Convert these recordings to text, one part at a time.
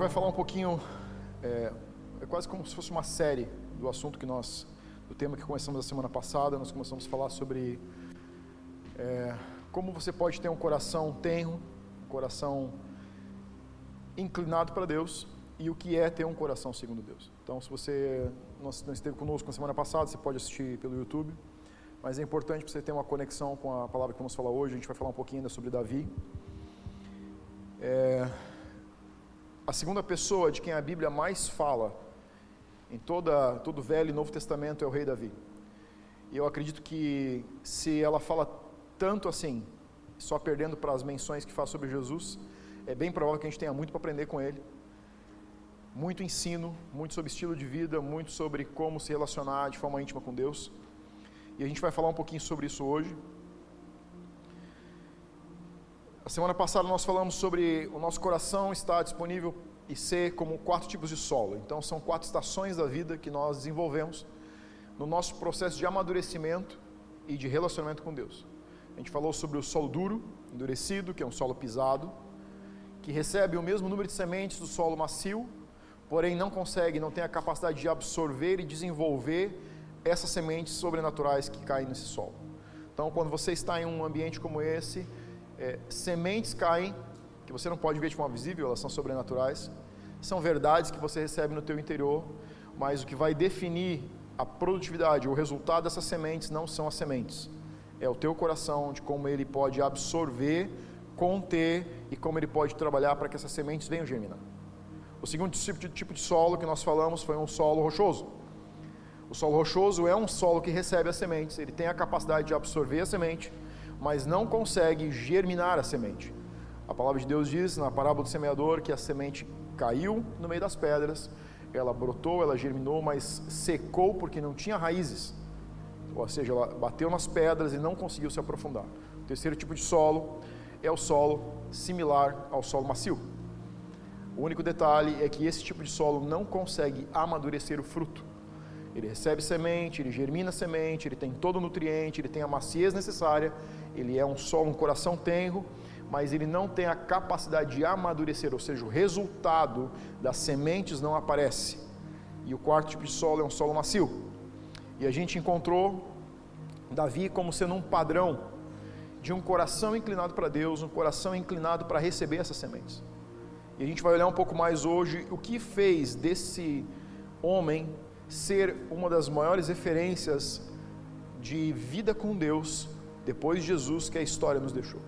vai falar um pouquinho, é, é, quase como se fosse uma série do assunto que nós, do tema que começamos a semana passada. Nós começamos a falar sobre é, como você pode ter um coração tenro, um coração inclinado para Deus e o que é ter um coração segundo Deus. Então, se você não esteve conosco na semana passada, você pode assistir pelo YouTube. Mas é importante para você ter uma conexão com a palavra que vamos falar hoje. A gente vai falar um pouquinho ainda sobre Davi. É, a segunda pessoa de quem a Bíblia mais fala em toda, todo o Velho e Novo Testamento é o rei Davi. E eu acredito que se ela fala tanto assim, só perdendo para as menções que faz sobre Jesus, é bem provável que a gente tenha muito para aprender com ele. Muito ensino, muito sobre estilo de vida, muito sobre como se relacionar de forma íntima com Deus. E a gente vai falar um pouquinho sobre isso hoje. A semana passada nós falamos sobre o nosso coração estar disponível e ser como quatro tipos de solo. Então são quatro estações da vida que nós desenvolvemos no nosso processo de amadurecimento e de relacionamento com Deus. A gente falou sobre o solo duro, endurecido, que é um solo pisado, que recebe o mesmo número de sementes do solo macio, porém não consegue, não tem a capacidade de absorver e desenvolver essas sementes sobrenaturais que caem nesse solo. Então, quando você está em um ambiente como esse, é, sementes caem, que você não pode ver de forma visível, elas são sobrenaturais, são verdades que você recebe no teu interior, mas o que vai definir a produtividade, o resultado dessas sementes não são as sementes, é o teu coração, de como ele pode absorver, conter e como ele pode trabalhar para que essas sementes venham germinar. O segundo tipo de, tipo solo que nós falamos foi um solo rochoso. O solo rochoso é um solo que recebe as sementes, ele tem a capacidade de absorver a semente, mas não consegue germinar a semente. A palavra de Deus diz na parábola do semeador que a semente caiu no meio das pedras, ela brotou, ela germinou, mas secou porque não tinha raízes. Ou seja, ela bateu nas pedras e não conseguiu se aprofundar. O terceiro tipo de solo é o solo similar ao solo macio. O único detalhe é que esse tipo de solo não consegue amadurecer o fruto. Ele recebe semente, ele germina semente, ele tem todo o nutriente, ele tem a maciez necessária, ele é um solo, um coração tenro, mas ele não tem a capacidade de amadurecer, ou seja, o resultado das sementes não aparece. E o quarto tipo de solo é um solo macio. E a gente encontrou Davi como sendo um padrão de um coração inclinado para Deus, um coração inclinado para receber essas sementes. E a gente vai olhar um pouco mais hoje o que fez desse homem ser uma das maiores referências de vida com Deus depois de Jesus que a história nos deixou.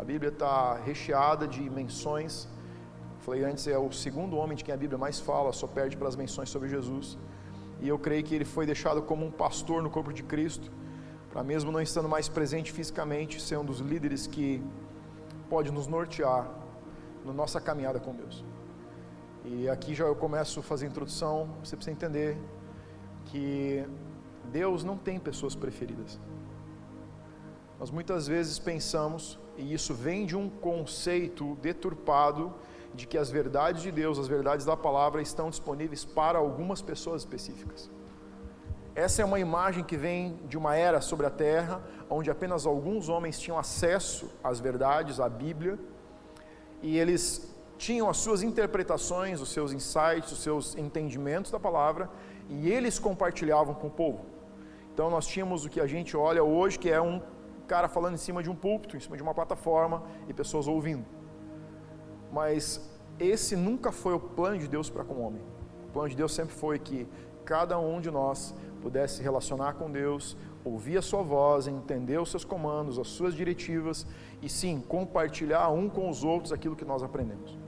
A Bíblia está recheada de menções. Falei antes, é o segundo homem de quem a Bíblia mais fala, só perde para as menções sobre Jesus. E eu creio que ele foi deixado como um pastor no corpo de Cristo, para mesmo não estando mais presente fisicamente, ser um dos líderes que pode nos nortear na nossa caminhada com Deus. E aqui já eu começo a fazer a introdução, você precisa entender que Deus não tem pessoas preferidas. Nós muitas vezes pensamos, e isso vem de um conceito deturpado, de que as verdades de Deus, as verdades da palavra estão disponíveis para algumas pessoas específicas. Essa é uma imagem que vem de uma era sobre a terra, onde apenas alguns homens tinham acesso às verdades, à Bíblia, e eles tinham as suas interpretações, os seus insights, os seus entendimentos da palavra, e eles compartilhavam com o povo. Então nós tínhamos o que a gente olha hoje, que é um cara falando em cima de um púlpito, em cima de uma plataforma e pessoas ouvindo. Mas esse nunca foi o plano de Deus para com o homem. O plano de Deus sempre foi que cada um de nós pudesse se relacionar com Deus, ouvir a sua voz, entender os seus comandos, as suas diretivas e sim compartilhar um com os outros aquilo que nós aprendemos.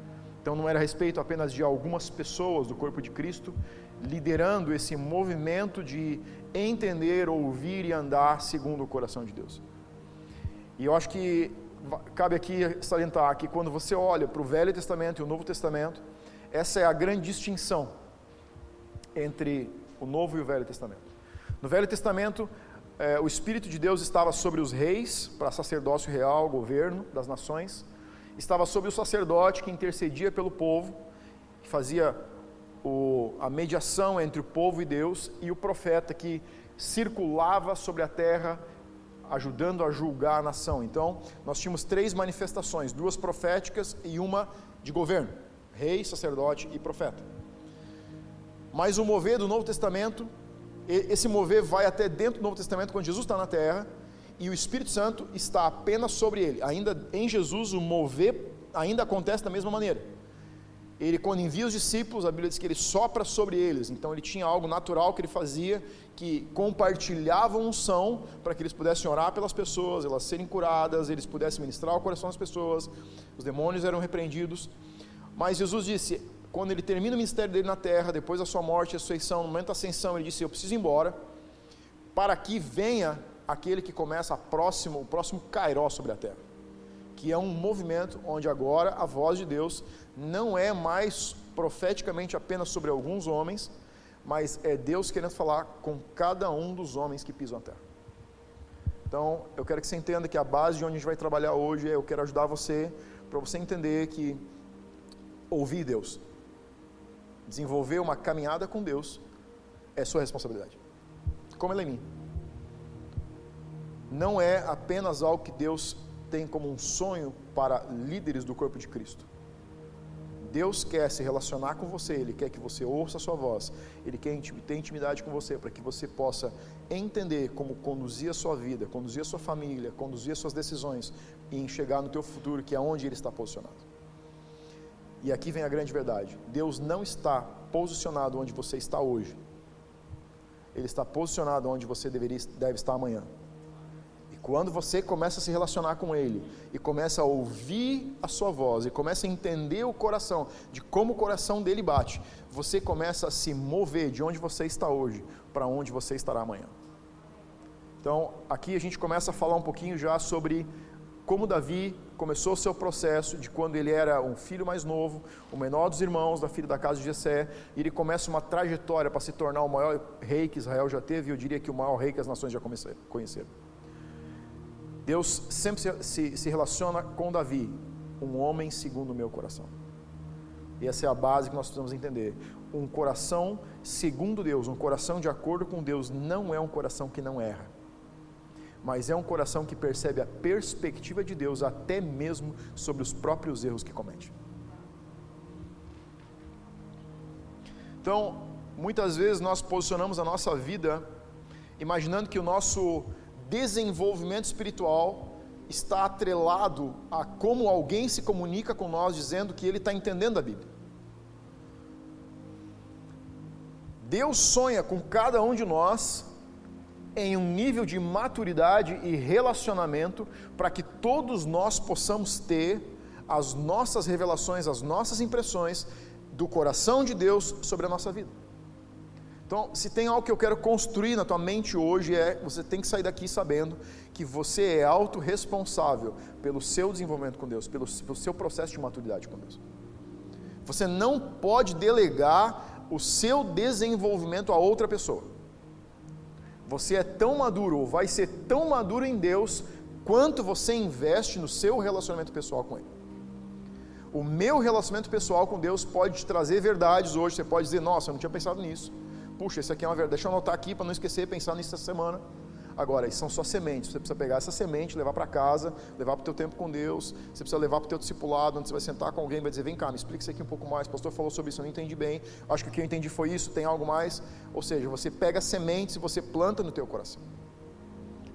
Então não era a respeito apenas de algumas pessoas do corpo de Cristo liderando esse movimento de entender, ouvir e andar segundo o coração de Deus. E eu acho que cabe aqui salientar que quando você olha para o Velho Testamento e o Novo Testamento, essa é a grande distinção entre o Novo e o Velho Testamento. No Velho Testamento, é, o Espírito de Deus estava sobre os reis, para sacerdócio real, governo das nações, estava sobre o sacerdote que intercedia pelo povo, que fazia o, a mediação entre o povo e Deus, e o profeta que circulava sobre a terra ajudando a julgar a nação. Então, nós tínhamos três manifestações, duas proféticas e uma de governo. rei, sacerdote e profeta. Mas o mover do Novo Testamento, esse mover vai até dentro do Novo Testamento, quando Jesus está na terra, e o Espírito Santo está apenas sobre ele. Ainda em Jesus, o mover ainda acontece da mesma maneira. Ele, quando envia os discípulos, a Bíblia diz que ele sopra sobre eles. Então, ele tinha algo natural que ele fazia, que compartilhava unção para que eles pudessem orar pelas pessoas, elas serem curadas, eles pudessem ministrar o coração das pessoas, os demônios eram repreendidos. Mas Jesus disse, quando ele termina o ministério dele na terra, depois da sua morte ressurreição, no momento da ascensão, ele disse: Eu preciso ir embora, para que venha aquele que começa a próximo, o próximo Cairó sobre a terra. Que é um movimento onde agora a voz de Deus não é mais profeticamente apenas sobre alguns homens, mas é Deus querendo falar com cada um dos homens que pisam a terra. Então, eu quero que você entenda que a base de onde a gente vai trabalhar hoje é eu quero ajudar você para você entender que ouvir Deus, desenvolver uma caminhada com Deus é sua responsabilidade. Como ele é minha. Não é apenas algo que Deus tem como um sonho para líderes do corpo de Cristo. Deus quer se relacionar com você, Ele quer que você ouça a sua voz, Ele quer ter intimidade com você para que você possa entender como conduzir a sua vida, conduzir a sua família, conduzir as suas decisões e enxergar no teu futuro que é onde Ele está posicionado. E aqui vem a grande verdade: Deus não está posicionado onde você está hoje, Ele está posicionado onde você deveria, deve estar amanhã. Quando você começa a se relacionar com Ele e começa a ouvir a sua voz e começa a entender o coração, de como o coração dele bate, você começa a se mover de onde você está hoje para onde você estará amanhã. Então, aqui a gente começa a falar um pouquinho já sobre como Davi começou o seu processo de quando ele era um filho mais novo, o menor dos irmãos da filha da casa de Jessé, e ele começa uma trajetória para se tornar o maior rei que Israel já teve, e eu diria que o maior rei que as nações já conheceram. Deus sempre se, se, se, relaciona com Davi, um homem segundo o meu coração. E essa é a base que nós precisamos entender. Um coração segundo Deus, um coração de acordo com Deus, não é um coração que não erra, mas é um coração que percebe a perspectiva de Deus até mesmo sobre os próprios erros que comete. Então, muitas vezes nós posicionamos a nossa vida imaginando que o nosso desenvolvimento espiritual está atrelado a como alguém se comunica com nós dizendo que ele está entendendo a Bíblia. Deus sonha com cada um de nós em um nível de maturidade e relacionamento para que todos nós possamos ter as nossas revelações, as nossas impressões do coração de Deus sobre a nossa vida. Então, se tem algo que eu quero construir na tua mente hoje é você tem que sair daqui sabendo que você é autorresponsável pelo seu desenvolvimento com Deus, pelo, pelo seu processo de maturidade com Deus. Você não pode delegar o seu desenvolvimento a outra pessoa. Você é tão maduro ou vai ser tão maduro em Deus quanto você investe no seu relacionamento pessoal com Ele. O meu relacionamento pessoal com Deus pode te trazer verdades hoje. Você pode dizer, nossa, eu não tinha pensado nisso puxa, isso aqui é uma verdade, deixa eu anotar aqui para não esquecer, pensar nisso essa semana. Agora, são só sementes, você precisa pegar essa semente, levar para casa, levar para o teu tempo com Deus, você precisa levar para o teu discipulado, onde você vai sentar com alguém e vai dizer, vem cá, me explica isso aqui um pouco mais, o pastor falou sobre isso, eu não entendi bem, acho que o que eu entendi foi isso, tem algo mais, ou seja, você pega sementes e você planta no teu coração.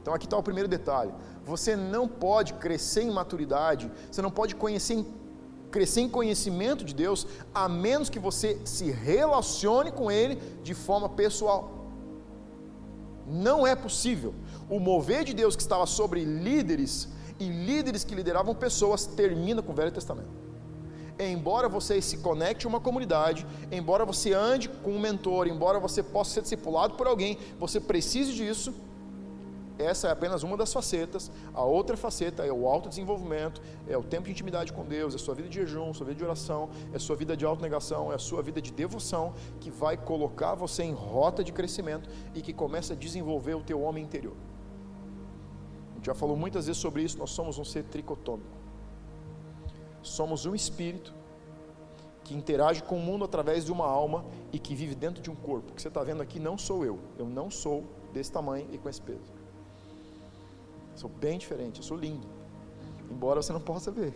Então aqui está o primeiro detalhe, você não pode crescer em maturidade, você não pode conhecer em crescer em conhecimento de Deus, a menos que você se relacione com Ele de forma pessoal. Não é possível. O mover de Deus que estava sobre líderes e líderes que lideravam pessoas termina com o Velho Testamento. Embora você se conecte a uma comunidade, embora você ande com um mentor, embora você possa ser discipulado por alguém, você precise disso essa é apenas uma das facetas. A outra faceta é o autodesenvolvimento, é o tempo de intimidade com Deus, é a sua vida de jejum, sua vida de oração, é a sua vida de autonegação, é a sua vida de devoção que vai colocar você em rota de crescimento e que começa a desenvolver o teu homem interior. A gente já falou muitas vezes sobre isso, nós somos um ser tricotômico. Somos um espírito que interage com o mundo através de uma alma e que vive dentro de um corpo. O que você está vendo aqui não sou eu. Eu não sou desse tamanho e com esse peso. Sou bem diferente, eu sou lindo. Embora você não possa ver.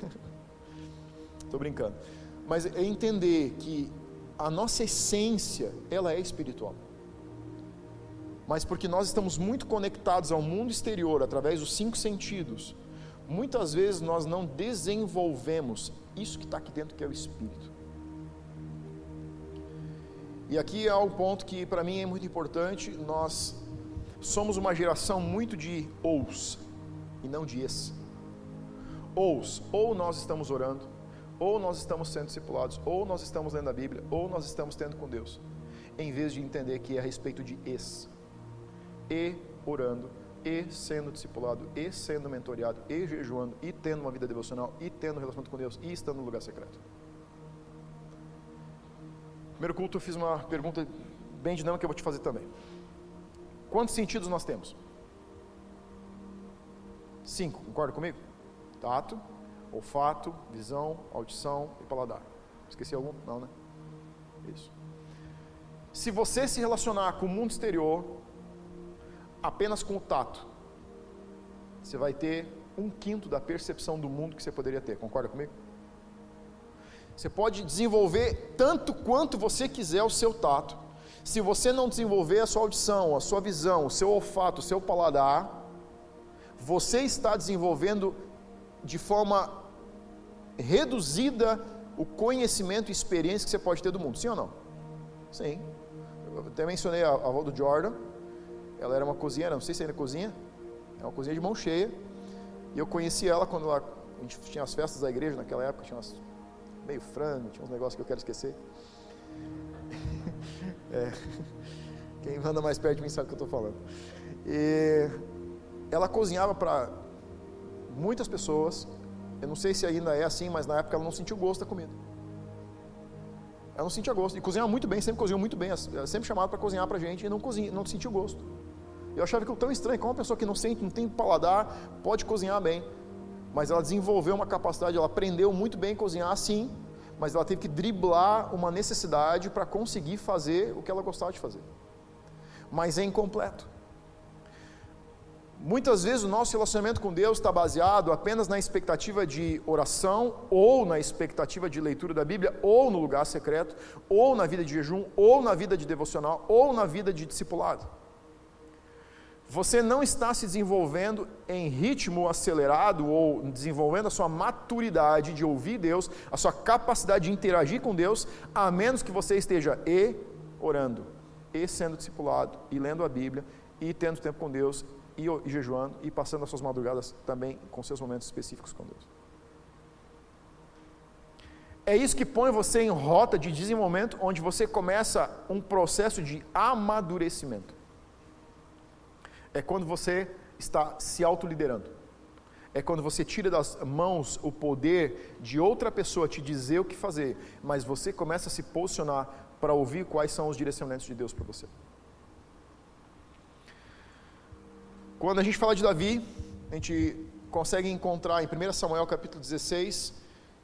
Estou brincando. mas é entender que a nossa essência, ela é espiritual. Mas porque nós estamos muito conectados ao mundo exterior através dos cinco sentidos, muitas vezes nós não desenvolvemos isso que está aqui dentro, que é o espírito. E aqui é um ponto que para mim é muito importante. Nós somos uma geração muito de ous e não de es. Ous, ou nós estamos orando, ou nós estamos sendo discipulados, ou nós estamos lendo a Bíblia, ou nós estamos tendo com Deus, em vez de entender que é a respeito de es. E orando, e sendo discipulado, e sendo mentoreado, e jejuando, e tendo uma vida devocional, e tendo um relacionamento com Deus, e estando no lugar secreto. Primeiro culto eu fiz uma pergunta bem dinâmica que eu vou te fazer também. Quantos sentidos nós temos? Cinco, concorda comigo? Tato, olfato, visão, audição e paladar. Esqueci algum? Não, né? Isso. Se você se relacionar com o mundo exterior apenas com o tato, você vai ter um quinto da percepção do mundo que você poderia ter. Concorda comigo? Você pode desenvolver tanto quanto você quiser o seu tato. Se você não desenvolver a sua audição, a sua visão, o seu olfato, o seu paladar, você está desenvolvendo de forma reduzida o conhecimento e experiência que você pode ter do mundo. Sim ou não? Sim. Eu até mencionei a, avó do Jordan. Ela era uma cozinheira, não sei se ainda cozinha. É uma cozinha de mão cheia. E eu conheci ela quando ela, a gente tinha as festas da igreja naquela época, tinha umas meio frango, tinha uns negócios que eu quero esquecer. é, quem anda mais perto de mim sabe o que eu estou falando. E ela cozinhava para muitas pessoas. Eu não sei se ainda é assim, mas na época ela não sentiu gosto da comida. Ela não sentia gosto. E cozinhava muito bem, sempre cozinhou muito bem. Ela sempre chamava para cozinhar para gente e não, cozinha, não sentiu gosto. Eu achava aquilo tão estranho. Como uma pessoa que não sente, não tem paladar, pode cozinhar bem mas ela desenvolveu uma capacidade, ela aprendeu muito bem a cozinhar sim, mas ela teve que driblar uma necessidade para conseguir fazer o que ela gostava de fazer. Mas é incompleto. Muitas vezes o nosso relacionamento com Deus está baseado apenas na expectativa de oração, ou na expectativa de leitura da Bíblia, ou no lugar secreto, ou na vida de jejum, ou na vida de devocional, ou na vida de discipulado. Você não está se desenvolvendo em ritmo acelerado ou desenvolvendo a sua maturidade de ouvir Deus, a sua capacidade de interagir com Deus, a menos que você esteja e orando, e sendo discipulado, e lendo a Bíblia, e tendo tempo com Deus, e, e jejuando, e passando as suas madrugadas também com seus momentos específicos com Deus. É isso que põe você em rota de desenvolvimento, onde você começa um processo de amadurecimento é quando você está se autoliderando. É quando você tira das mãos o poder de outra pessoa te dizer o que fazer, mas você começa a se posicionar para ouvir quais são os direcionamentos de Deus para você. Quando a gente fala de Davi, a gente consegue encontrar em 1 Samuel capítulo 16,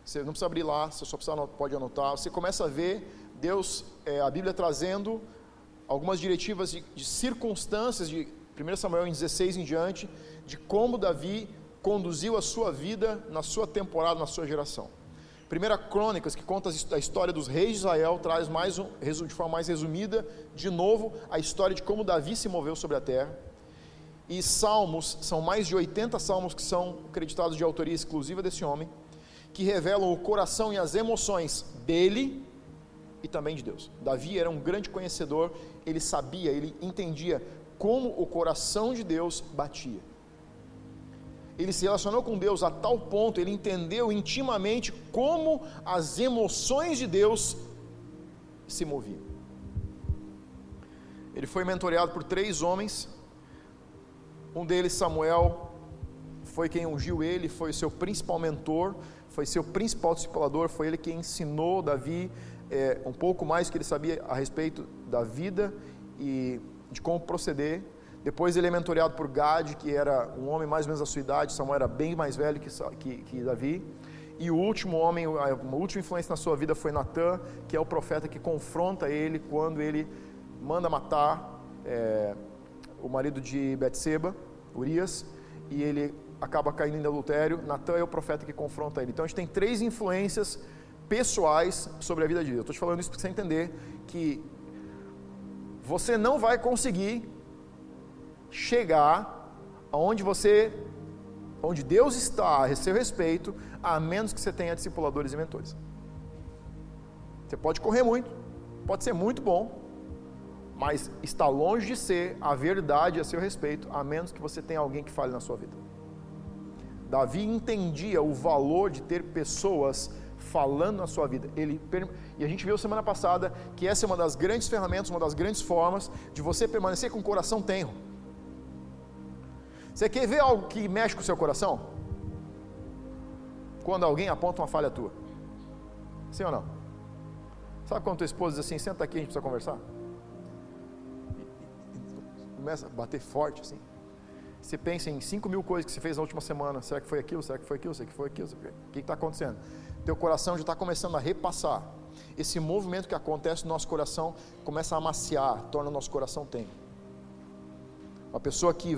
você não precisa abrir lá, você só precisa, pode anotar, você começa a ver Deus, é, a Bíblia trazendo algumas diretivas de, de circunstâncias, de 1 Samuel em 16 em diante, de como Davi conduziu a sua vida na sua temporada, na sua geração. Primeira Crônicas, que conta a história dos reis de Israel, traz mais um, de forma mais resumida, de novo, a história de como Davi se moveu sobre a terra. E Salmos, são mais de 80 salmos que são acreditados de autoria exclusiva desse homem, que revelam o coração e as emoções dele e também de Deus. Davi era um grande conhecedor, ele sabia, ele entendia como o coração de Deus batia. Ele se relacionou com Deus a tal ponto, ele entendeu intimamente como as emoções de Deus se moviam. Ele foi mentoreado por três homens. Um deles, Samuel, foi quem ungiu ele, foi o seu principal mentor, foi seu principal discipulador, foi ele quem ensinou Davi é, um pouco mais que ele sabia a respeito da vida e de como proceder. Depois ele é mentoreado por Gad, que era um homem mais ou menos da sua idade, Samuel era bem mais velho que, que, que Davi. E o último homem, a última influência na sua vida foi Natã, que é o profeta que confronta ele quando ele manda matar é, o marido de Betseba, Urias, e ele acaba caindo em adultério. Natã é o profeta que confronta ele. Então a gente tem três influências pessoais sobre a vida de Deus. Estou te falando isso para você entender que você não vai conseguir chegar aonde você, onde Deus está a seu respeito, a menos que você tenha discipuladores e mentores. Você pode correr muito, pode ser muito bom, mas está longe de ser a verdade a seu respeito, a menos que você tenha alguém que fale na sua vida. Davi entendia o valor de ter pessoas falando na sua vida. Ele, e a gente viu semana passada que essa é uma das grandes ferramentas, uma das grandes formas de você permanecer com o coração tenro. Você quer ver algo que mexe com o seu coração? Quando alguém aponta uma falha tua. Sim ou não? Sabe quando tua esposa diz assim, senta aqui, a gente precisa conversar? Começa a bater forte assim. Você pensa em 5 mil coisas que você fez na última semana. Será que foi aquilo? Será que foi aquilo? Será que foi aquilo? O que está acontecendo? Teu coração já está começando a repassar. Esse movimento que acontece no nosso coração começa a amaciar, torna o nosso coração tem. Uma pessoa que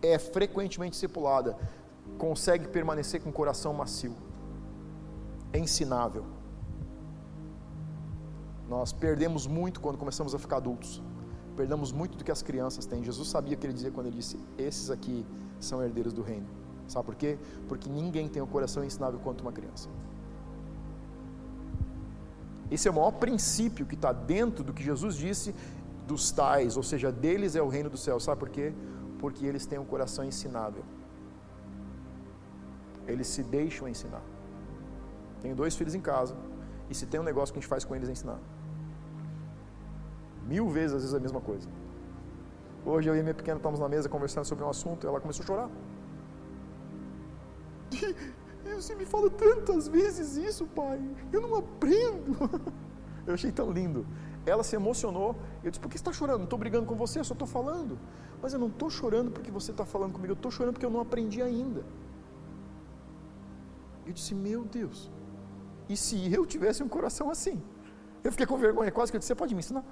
é frequentemente discipulada consegue permanecer com o coração macio. É ensinável. Nós perdemos muito quando começamos a ficar adultos perdemos muito do que as crianças têm. Jesus sabia o que ele dizia quando ele disse: Esses aqui são herdeiros do reino. Sabe por quê? Porque ninguém tem o coração ensinável quanto uma criança. Esse é o maior princípio que está dentro do que Jesus disse dos tais, ou seja, deles é o reino do céu. Sabe por quê? Porque eles têm um coração ensinável. Eles se deixam ensinar. Tenho dois filhos em casa, e se tem um negócio que a gente faz com eles é ensinar. Mil vezes, às vezes, a mesma coisa. Hoje eu e minha pequena estamos na mesa conversando sobre um assunto e ela começou a chorar. E você me fala tantas vezes isso, pai. Eu não aprendo. Eu achei tão lindo. Ela se emocionou. Eu disse: Por que você está chorando? Não estou brigando com você, eu só estou falando. Mas eu não estou chorando porque você está falando comigo. Eu estou chorando porque eu não aprendi ainda. Eu disse: Meu Deus. E se eu tivesse um coração assim? Eu fiquei com vergonha, quase que eu disse: Você pode me ensinar?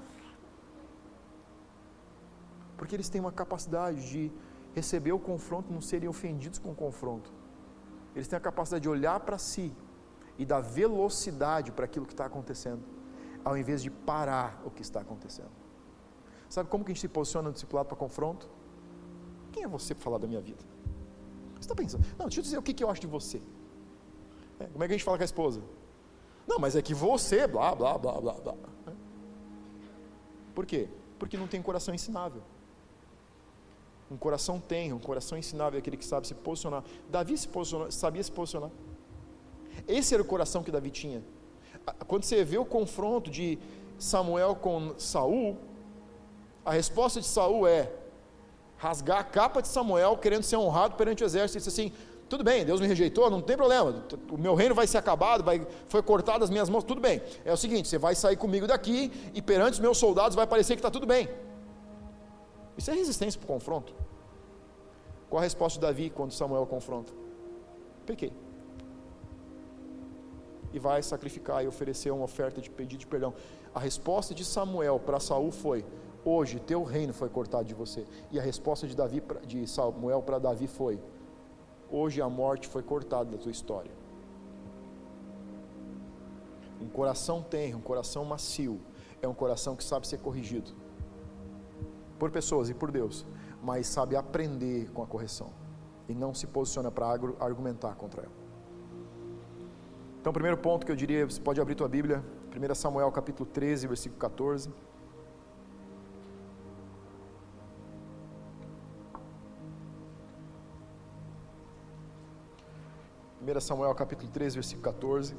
Porque eles têm uma capacidade de receber o confronto, não serem ofendidos com o confronto. Eles têm a capacidade de olhar para si e dar velocidade para aquilo que está acontecendo, ao invés de parar o que está acontecendo. Sabe como que a gente se posiciona no discipulado para confronto? Quem é você para falar da minha vida? Você está pensando, não, deixa eu dizer o que, que eu acho de você. É, como é que a gente fala com a esposa? Não, mas é que você, blá, blá, blá, blá, blá. É. Por quê? Porque não tem coração ensinável. Um coração tem, um coração ensinável aquele que sabe se posicionar. Davi se sabia se posicionar. Esse era o coração que Davi tinha. Quando você vê o confronto de Samuel com Saul, a resposta de Saul é rasgar a capa de Samuel, querendo ser honrado perante o exército, e disse assim: tudo bem, Deus me rejeitou, não tem problema, o meu reino vai ser acabado, vai, foi cortado as minhas mãos, tudo bem. É o seguinte: você vai sair comigo daqui e perante os meus soldados vai parecer que está tudo bem. Isso é resistência para o confronto. Qual a resposta de Davi quando Samuel confronta? Pequei. E vai sacrificar e oferecer uma oferta de pedido de perdão. A resposta de Samuel para Saul foi: Hoje teu reino foi cortado de você. E a resposta de, Davi, de Samuel para Davi foi: Hoje a morte foi cortada da tua história. Um coração tenro, um coração macio, é um coração que sabe ser corrigido por pessoas e por Deus, mas sabe aprender com a correção e não se posiciona para argumentar contra ela. Então, o primeiro ponto que eu diria, você pode abrir tua Bíblia, 1 Samuel capítulo 13, versículo 14. Primeira Samuel capítulo 13, versículo 14.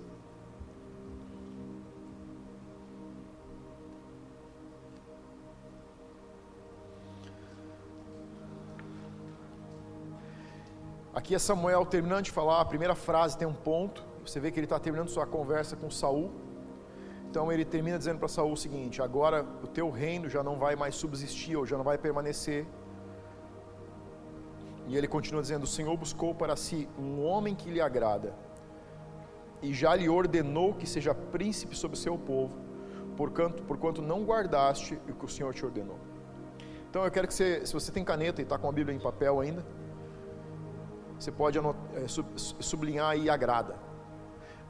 Aqui é Samuel terminando de falar, a primeira frase tem um ponto. Você vê que ele está terminando sua conversa com Saul. Então ele termina dizendo para Saul o seguinte: agora o teu reino já não vai mais subsistir ou já não vai permanecer. E ele continua dizendo: O Senhor buscou para si um homem que lhe agrada, e já lhe ordenou que seja príncipe sobre seu povo, porquanto, porquanto não guardaste o que o Senhor te ordenou. Então eu quero que você, se você tem caneta e está com a Bíblia em papel ainda, você pode anotar, é, sublinhar aí agrada.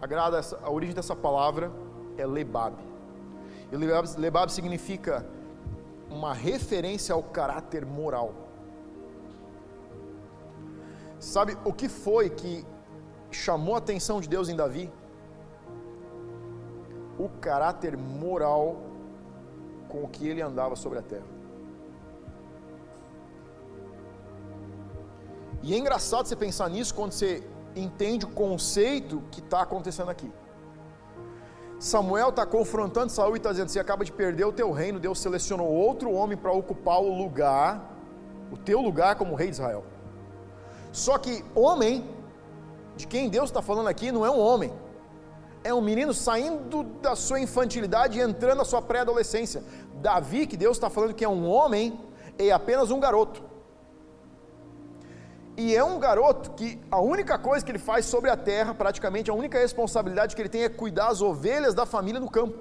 agrada a origem dessa palavra é lebab. E lebab, lebab significa uma referência ao caráter moral. Sabe o que foi que chamou a atenção de Deus em Davi? O caráter moral com o que ele andava sobre a terra. E é engraçado você pensar nisso quando você entende o conceito que está acontecendo aqui. Samuel está confrontando Saul e está dizendo: Você acaba de perder o teu reino, Deus selecionou outro homem para ocupar o lugar, o teu lugar como rei de Israel. Só que homem, de quem Deus está falando aqui, não é um homem, é um menino saindo da sua infantilidade e entrando na sua pré-adolescência. Davi, que Deus está falando que é um homem, é apenas um garoto. E é um garoto que a única coisa que ele faz sobre a terra, praticamente, a única responsabilidade que ele tem é cuidar das ovelhas da família no campo.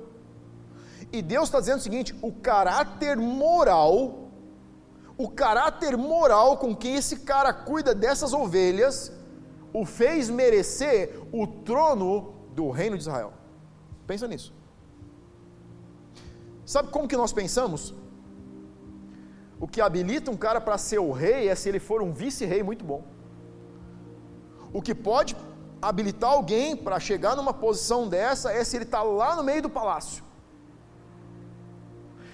E Deus está dizendo o seguinte: o caráter moral, o caráter moral com que esse cara cuida dessas ovelhas, o fez merecer o trono do reino de Israel. Pensa nisso. Sabe como que nós pensamos? O que habilita um cara para ser o rei é se ele for um vice-rei muito bom. O que pode habilitar alguém para chegar numa posição dessa é se ele está lá no meio do palácio.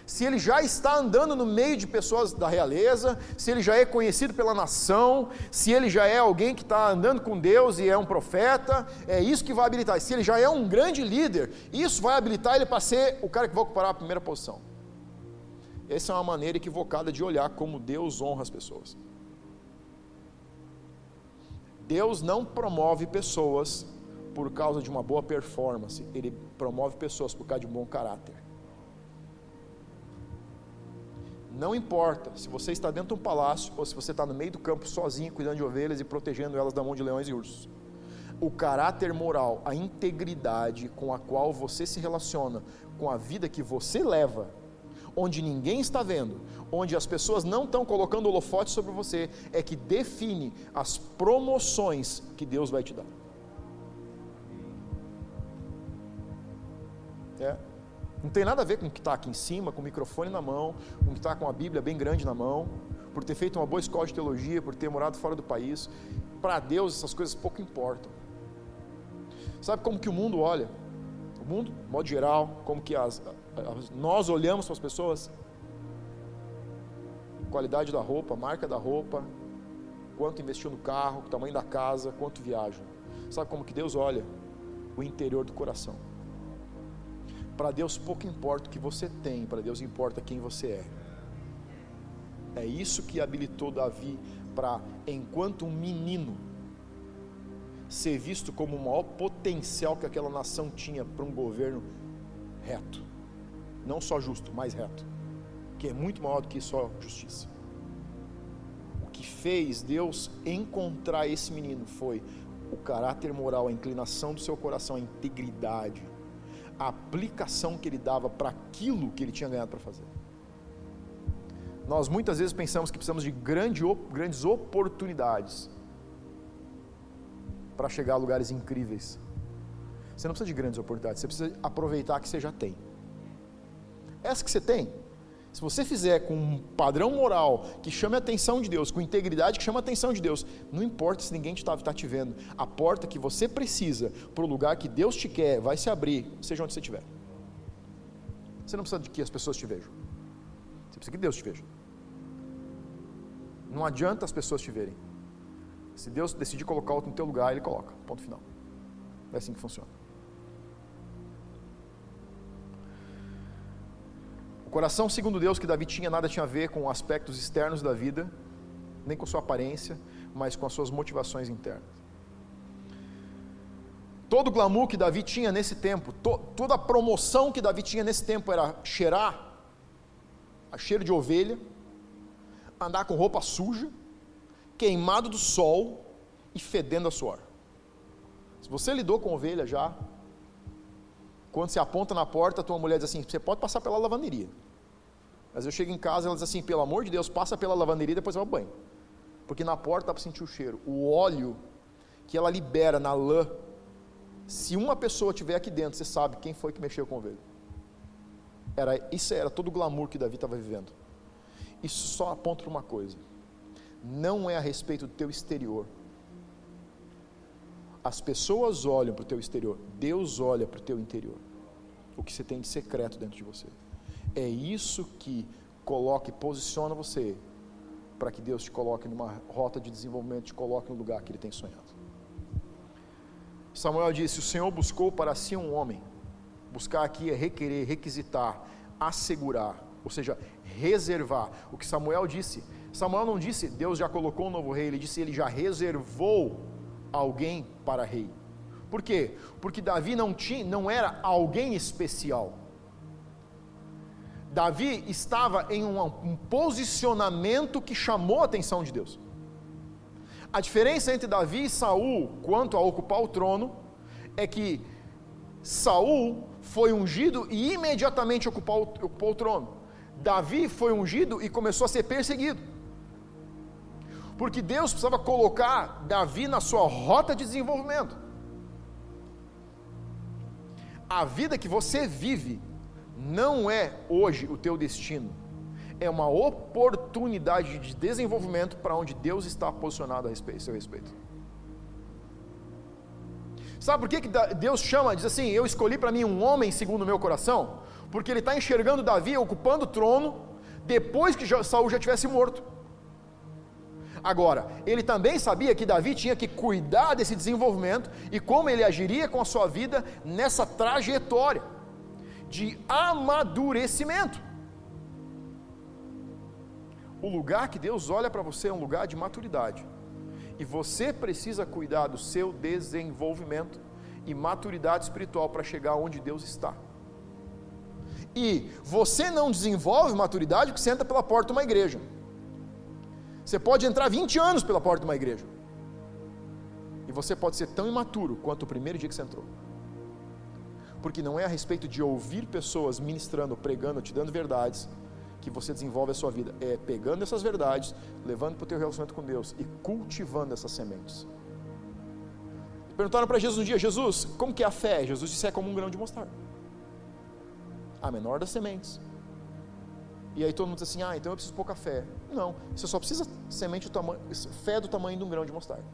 Se ele já está andando no meio de pessoas da realeza, se ele já é conhecido pela nação, se ele já é alguém que está andando com Deus e é um profeta, é isso que vai habilitar. Se ele já é um grande líder, isso vai habilitar ele para ser o cara que vai ocupar a primeira posição. Essa é uma maneira equivocada de olhar como Deus honra as pessoas. Deus não promove pessoas por causa de uma boa performance, Ele promove pessoas por causa de um bom caráter. Não importa se você está dentro de um palácio ou se você está no meio do campo sozinho, cuidando de ovelhas e protegendo elas da mão de leões e ursos. O caráter moral, a integridade com a qual você se relaciona, com a vida que você leva, onde ninguém está vendo, onde as pessoas não estão colocando holofote sobre você, é que define as promoções que Deus vai te dar. É. Não tem nada a ver com o que está aqui em cima, com o microfone na mão, com o que está com a Bíblia bem grande na mão, por ter feito uma boa escola de teologia, por ter morado fora do país. Para Deus essas coisas pouco importam. Sabe como que o mundo olha? O mundo, de modo geral, como que as, nós olhamos para as pessoas, qualidade da roupa, marca da roupa, quanto investiu no carro, tamanho da casa, quanto viajam. Sabe como que Deus olha? O interior do coração. Para Deus pouco importa o que você tem, para Deus importa quem você é. É isso que habilitou Davi para, enquanto um menino, ser visto como o maior potencial que aquela nação tinha para um governo reto não só justo, mas reto, que é muito maior do que só justiça. O que fez Deus encontrar esse menino foi o caráter moral, a inclinação do seu coração, a integridade, a aplicação que ele dava para aquilo que ele tinha ganhado para fazer. Nós muitas vezes pensamos que precisamos de grande, grandes oportunidades para chegar a lugares incríveis. Você não precisa de grandes oportunidades, você precisa aproveitar que você já tem essa que você tem. Se você fizer com um padrão moral que chame a atenção de Deus, com integridade que chama a atenção de Deus, não importa se ninguém está tá te vendo, a porta que você precisa para o lugar que Deus te quer vai se abrir, seja onde você estiver. Você não precisa de que as pessoas te vejam, você precisa que Deus te veja. Não adianta as pessoas te verem. Se Deus decidir colocar outro no teu lugar, Ele coloca. Ponto final. É assim que funciona. Coração segundo Deus que Davi tinha nada tinha a ver com aspectos externos da vida, nem com sua aparência, mas com as suas motivações internas. Todo o glamour que Davi tinha nesse tempo, to, toda a promoção que Davi tinha nesse tempo era cheirar a cheiro de ovelha, andar com roupa suja, queimado do sol e fedendo a suor. Se você lidou com ovelha já, quando você aponta na porta, tua mulher diz assim: você pode passar pela lavanderia. Mas eu chego em casa e ela diz assim: pelo amor de Deus, passa pela lavanderia e depois vai ao banho. Porque na porta dá para sentir o cheiro. O óleo que ela libera na lã Se uma pessoa tiver aqui dentro, você sabe quem foi que mexeu com a ovelha. Era, isso era todo o glamour que Davi estava vivendo. Isso só aponta para uma coisa: não é a respeito do teu exterior. As pessoas olham para o teu exterior, Deus olha para o teu interior. O que você tem de secreto dentro de você. É isso que coloca e posiciona você para que Deus te coloque numa rota de desenvolvimento, te coloque no lugar que Ele tem sonhado. Samuel disse: O Senhor buscou para si um homem. Buscar aqui é requerer, requisitar, assegurar, ou seja, reservar. O que Samuel disse, Samuel não disse Deus já colocou um novo rei, ele disse ele já reservou alguém para rei. Por quê? Porque Davi não tinha, não era alguém especial. Davi estava em um, um posicionamento que chamou a atenção de Deus. A diferença entre Davi e Saul quanto a ocupar o trono é que Saul foi ungido e imediatamente ocupou, ocupou o trono. Davi foi ungido e começou a ser perseguido. Porque Deus precisava colocar Davi na sua rota de desenvolvimento. A vida que você vive não é hoje o teu destino. É uma oportunidade de desenvolvimento para onde Deus está posicionado a respeito, a seu respeito. Sabe por que, que Deus chama, diz assim: Eu escolhi para mim um homem segundo o meu coração? Porque ele está enxergando Davi ocupando o trono depois que Saul já tivesse morto. Agora, ele também sabia que Davi tinha que cuidar desse desenvolvimento e como ele agiria com a sua vida nessa trajetória de amadurecimento. O lugar que Deus olha para você é um lugar de maturidade. E você precisa cuidar do seu desenvolvimento e maturidade espiritual para chegar onde Deus está. E você não desenvolve maturidade porque você entra pela porta de uma igreja. Você pode entrar 20 anos pela porta de uma igreja. E você pode ser tão imaturo quanto o primeiro dia que você entrou. Porque não é a respeito de ouvir pessoas ministrando, pregando, te dando verdades, que você desenvolve a sua vida. É pegando essas verdades, levando para o teu relacionamento com Deus e cultivando essas sementes. Perguntaram para Jesus um dia, Jesus, como que é a fé? Jesus disse, é como um grão de mostarda. A menor das sementes. E aí todo mundo diz assim, ah, então eu preciso pouca fé. Não, você só precisa semente do tamanho, fé do tamanho de um grão de mostarda.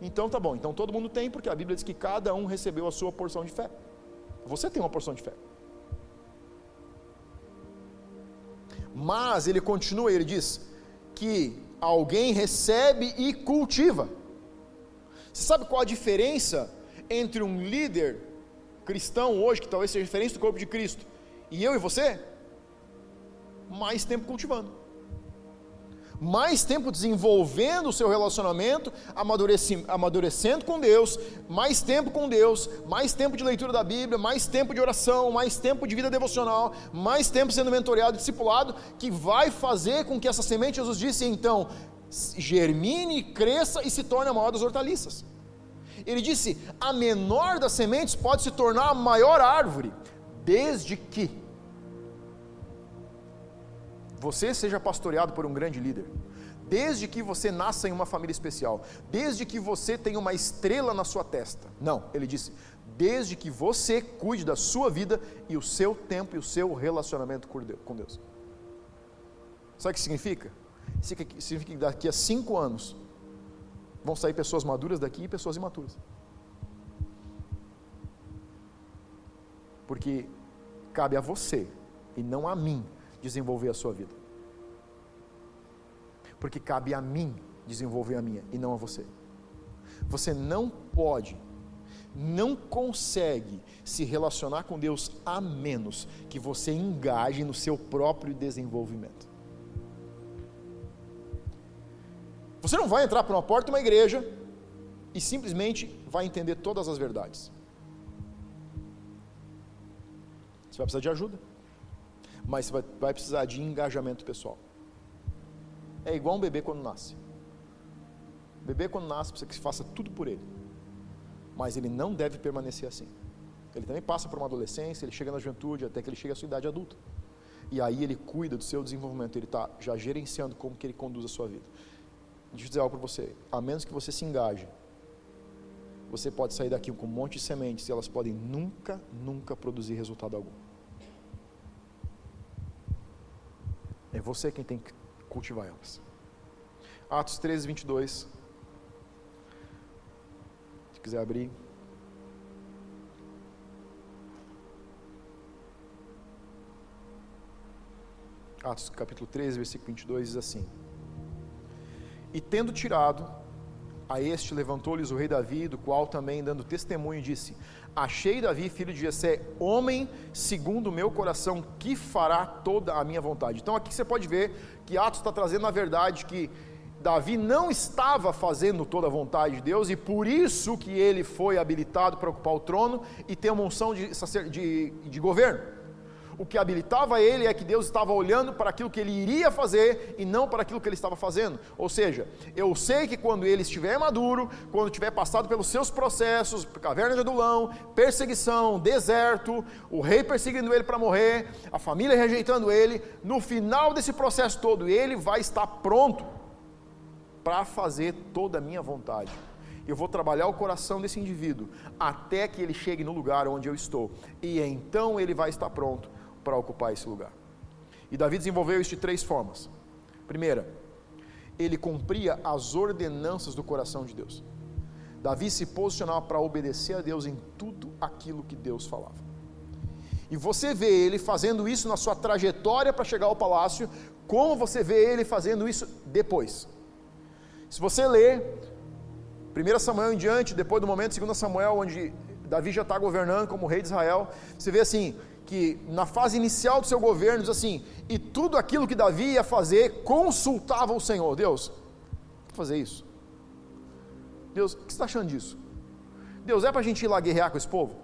Então tá bom, então todo mundo tem, porque a Bíblia diz que cada um recebeu a sua porção de fé. Você tem uma porção de fé. Mas ele continua, ele diz que alguém recebe e cultiva. Você sabe qual a diferença entre um líder cristão hoje, que talvez seja diferente do corpo de Cristo, e eu e você? Mais tempo cultivando mais tempo desenvolvendo o seu relacionamento, amadurecendo com Deus, mais tempo com Deus, mais tempo de leitura da Bíblia, mais tempo de oração, mais tempo de vida devocional, mais tempo sendo mentoreado e discipulado, que vai fazer com que essa semente, Jesus disse, então, germine, cresça e se torne a maior das hortaliças. Ele disse: a menor das sementes pode se tornar a maior árvore, desde que você seja pastoreado por um grande líder, desde que você nasça em uma família especial, desde que você tenha uma estrela na sua testa. Não, ele disse, desde que você cuide da sua vida e o seu tempo e o seu relacionamento com Deus. Sabe o que significa? Significa que daqui a cinco anos vão sair pessoas maduras daqui e pessoas imaturas. Porque cabe a você e não a mim desenvolver a sua vida. Porque cabe a mim desenvolver a minha e não a você. Você não pode, não consegue se relacionar com Deus a menos que você engaje no seu próprio desenvolvimento. Você não vai entrar por uma porta de uma igreja e simplesmente vai entender todas as verdades. Você vai precisar de ajuda mas vai, vai precisar de engajamento pessoal. É igual um bebê quando nasce. O bebê quando nasce precisa que se faça tudo por ele. Mas ele não deve permanecer assim. Ele também passa por uma adolescência, ele chega na juventude, até que ele chega à sua idade adulta. E aí ele cuida do seu desenvolvimento, ele está já gerenciando como que ele conduz a sua vida. Deixa eu dizer algo para você, a menos que você se engaje, você pode sair daqui com um monte de sementes e elas podem nunca, nunca produzir resultado algum. É você quem tem que cultivar elas. Atos 13, 22. Se quiser abrir. Atos capítulo 13, versículo 22 diz assim: E tendo tirado a este levantou-lhes o rei Davi, do qual também dando testemunho disse: Achei Davi, filho de Jessé, homem segundo o meu coração, que fará toda a minha vontade. Então aqui você pode ver que Atos está trazendo a verdade que Davi não estava fazendo toda a vontade de Deus e por isso que ele foi habilitado para ocupar o trono e ter uma unção de, de, de governo o que habilitava ele é que Deus estava olhando para aquilo que ele iria fazer e não para aquilo que ele estava fazendo. Ou seja, eu sei que quando ele estiver maduro, quando tiver passado pelos seus processos, caverna de Adulão, perseguição, deserto, o rei perseguindo ele para morrer, a família rejeitando ele, no final desse processo todo, ele vai estar pronto para fazer toda a minha vontade eu vou trabalhar o coração desse indivíduo até que ele chegue no lugar onde eu estou, e então ele vai estar pronto para ocupar esse lugar. E Davi desenvolveu isso de três formas. Primeira, ele cumpria as ordenanças do coração de Deus. Davi se posicionava para obedecer a Deus em tudo aquilo que Deus falava. E você vê ele fazendo isso na sua trajetória para chegar ao palácio, como você vê ele fazendo isso depois. Se você ler 1 Samuel em diante, depois do momento de 2 Samuel, onde Davi já está governando como rei de Israel, você vê assim: que na fase inicial do seu governo diz assim: e tudo aquilo que Davi ia fazer consultava o Senhor. Deus, vou fazer isso. Deus, o que você está achando disso? Deus, é para a gente ir lá guerrear com esse povo?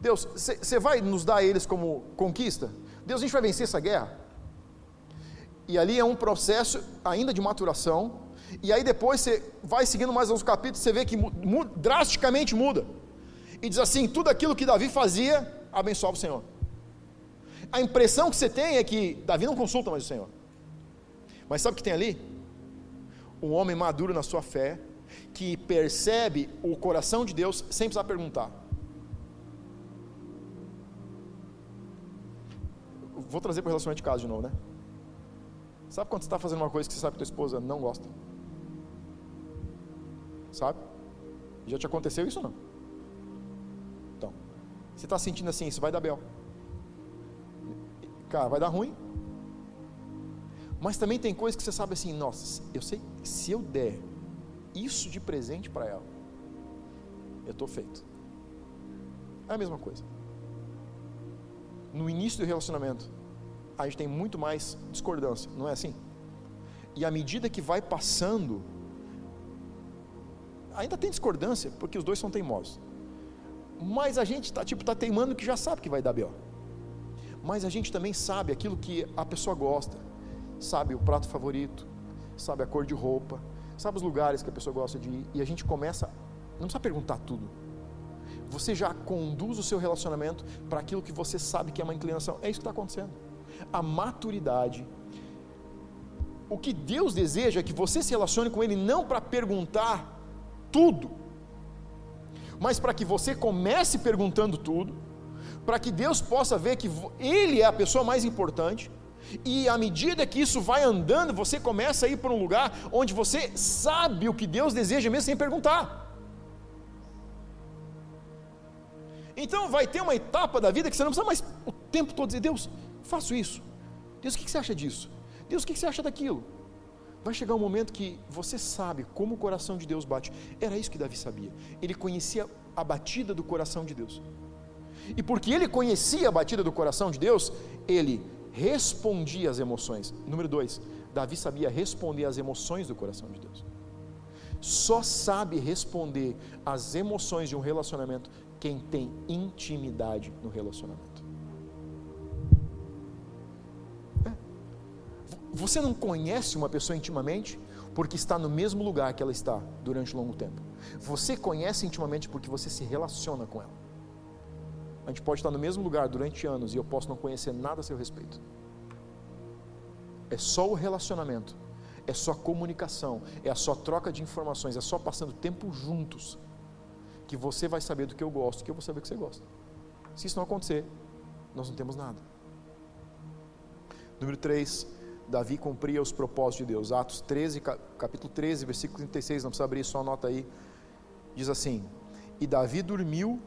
Deus, você vai nos dar eles como conquista? Deus, a gente vai vencer essa guerra? E ali é um processo ainda de maturação. E aí depois você vai seguindo mais alguns capítulos, você vê que mu drasticamente muda. E diz assim: tudo aquilo que Davi fazia, abençoava o Senhor. A impressão que você tem é que Davi não consulta mais o Senhor. Mas sabe o que tem ali? Um homem maduro na sua fé, que percebe o coração de Deus sem precisar perguntar. Vou trazer para o relacionamento de casa de novo, né? Sabe quando você está fazendo uma coisa que você sabe que tua esposa não gosta? Sabe? Já te aconteceu isso não? Você está sentindo assim, isso vai dar bel. Cara, vai dar ruim. Mas também tem coisas que você sabe assim, nossa, eu sei se eu der isso de presente para ela, eu estou feito. É a mesma coisa. No início do relacionamento, a gente tem muito mais discordância, não é assim? E à medida que vai passando, ainda tem discordância, porque os dois são teimosos. Mas a gente está tipo, tá teimando que já sabe que vai dar B.O mas a gente também sabe aquilo que a pessoa gosta, sabe o prato favorito, sabe a cor de roupa, sabe os lugares que a pessoa gosta de ir, e a gente começa, não precisa perguntar tudo. Você já conduz o seu relacionamento para aquilo que você sabe que é uma inclinação. É isso que está acontecendo. A maturidade. O que Deus deseja é que você se relacione com Ele não para perguntar tudo, mas para que você comece perguntando tudo para que Deus possa ver que Ele é a pessoa mais importante, e à medida que isso vai andando, você começa a ir para um lugar onde você sabe o que Deus deseja mesmo sem perguntar. Então vai ter uma etapa da vida que você não precisa mais o tempo todo dizer: Deus, faço isso. Deus, o que você acha disso? Deus, o que você acha daquilo? Vai chegar um momento que você sabe como o coração de Deus bate. Era isso que Davi sabia. Ele conhecia a batida do coração de Deus. E porque ele conhecia a batida do coração de Deus, ele respondia às emoções. Número dois, Davi sabia responder às emoções do coração de Deus. Só sabe responder às emoções de um relacionamento quem tem intimidade no relacionamento. Você não conhece uma pessoa intimamente porque está no mesmo lugar que ela está durante um longo tempo. Você conhece intimamente porque você se relaciona com ela. A gente pode estar no mesmo lugar durante anos e eu posso não conhecer nada a seu respeito. É só o relacionamento, é só a comunicação, é a só troca de informações, é só passando tempo juntos que você vai saber do que eu gosto, que eu vou saber do que você gosta. Se isso não acontecer, nós não temos nada. Número 3, Davi cumpria os propósitos de Deus. Atos 13, capítulo 13, versículo 36, não precisa abrir, só anota aí. Diz assim: E Davi dormiu,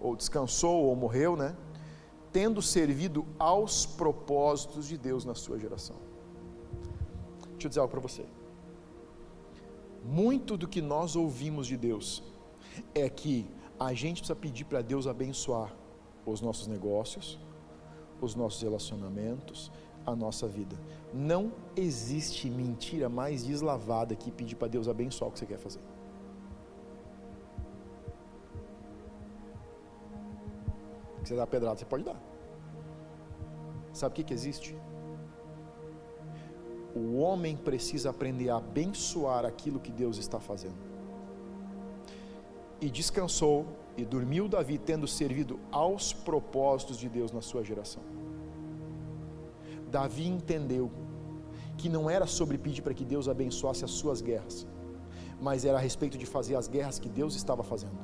ou descansou, ou morreu, né? Tendo servido aos propósitos de Deus na sua geração. Deixa eu dizer algo para você. Muito do que nós ouvimos de Deus é que a gente precisa pedir para Deus abençoar os nossos negócios, os nossos relacionamentos, a nossa vida. Não existe mentira mais deslavada que pedir para Deus abençoar o que você quer fazer. Você dá pedrada, você pode dar. Sabe o que, que existe? O homem precisa aprender a abençoar aquilo que Deus está fazendo. E descansou e dormiu Davi, tendo servido aos propósitos de Deus na sua geração. Davi entendeu que não era sobre pedir para que Deus abençoasse as suas guerras, mas era a respeito de fazer as guerras que Deus estava fazendo.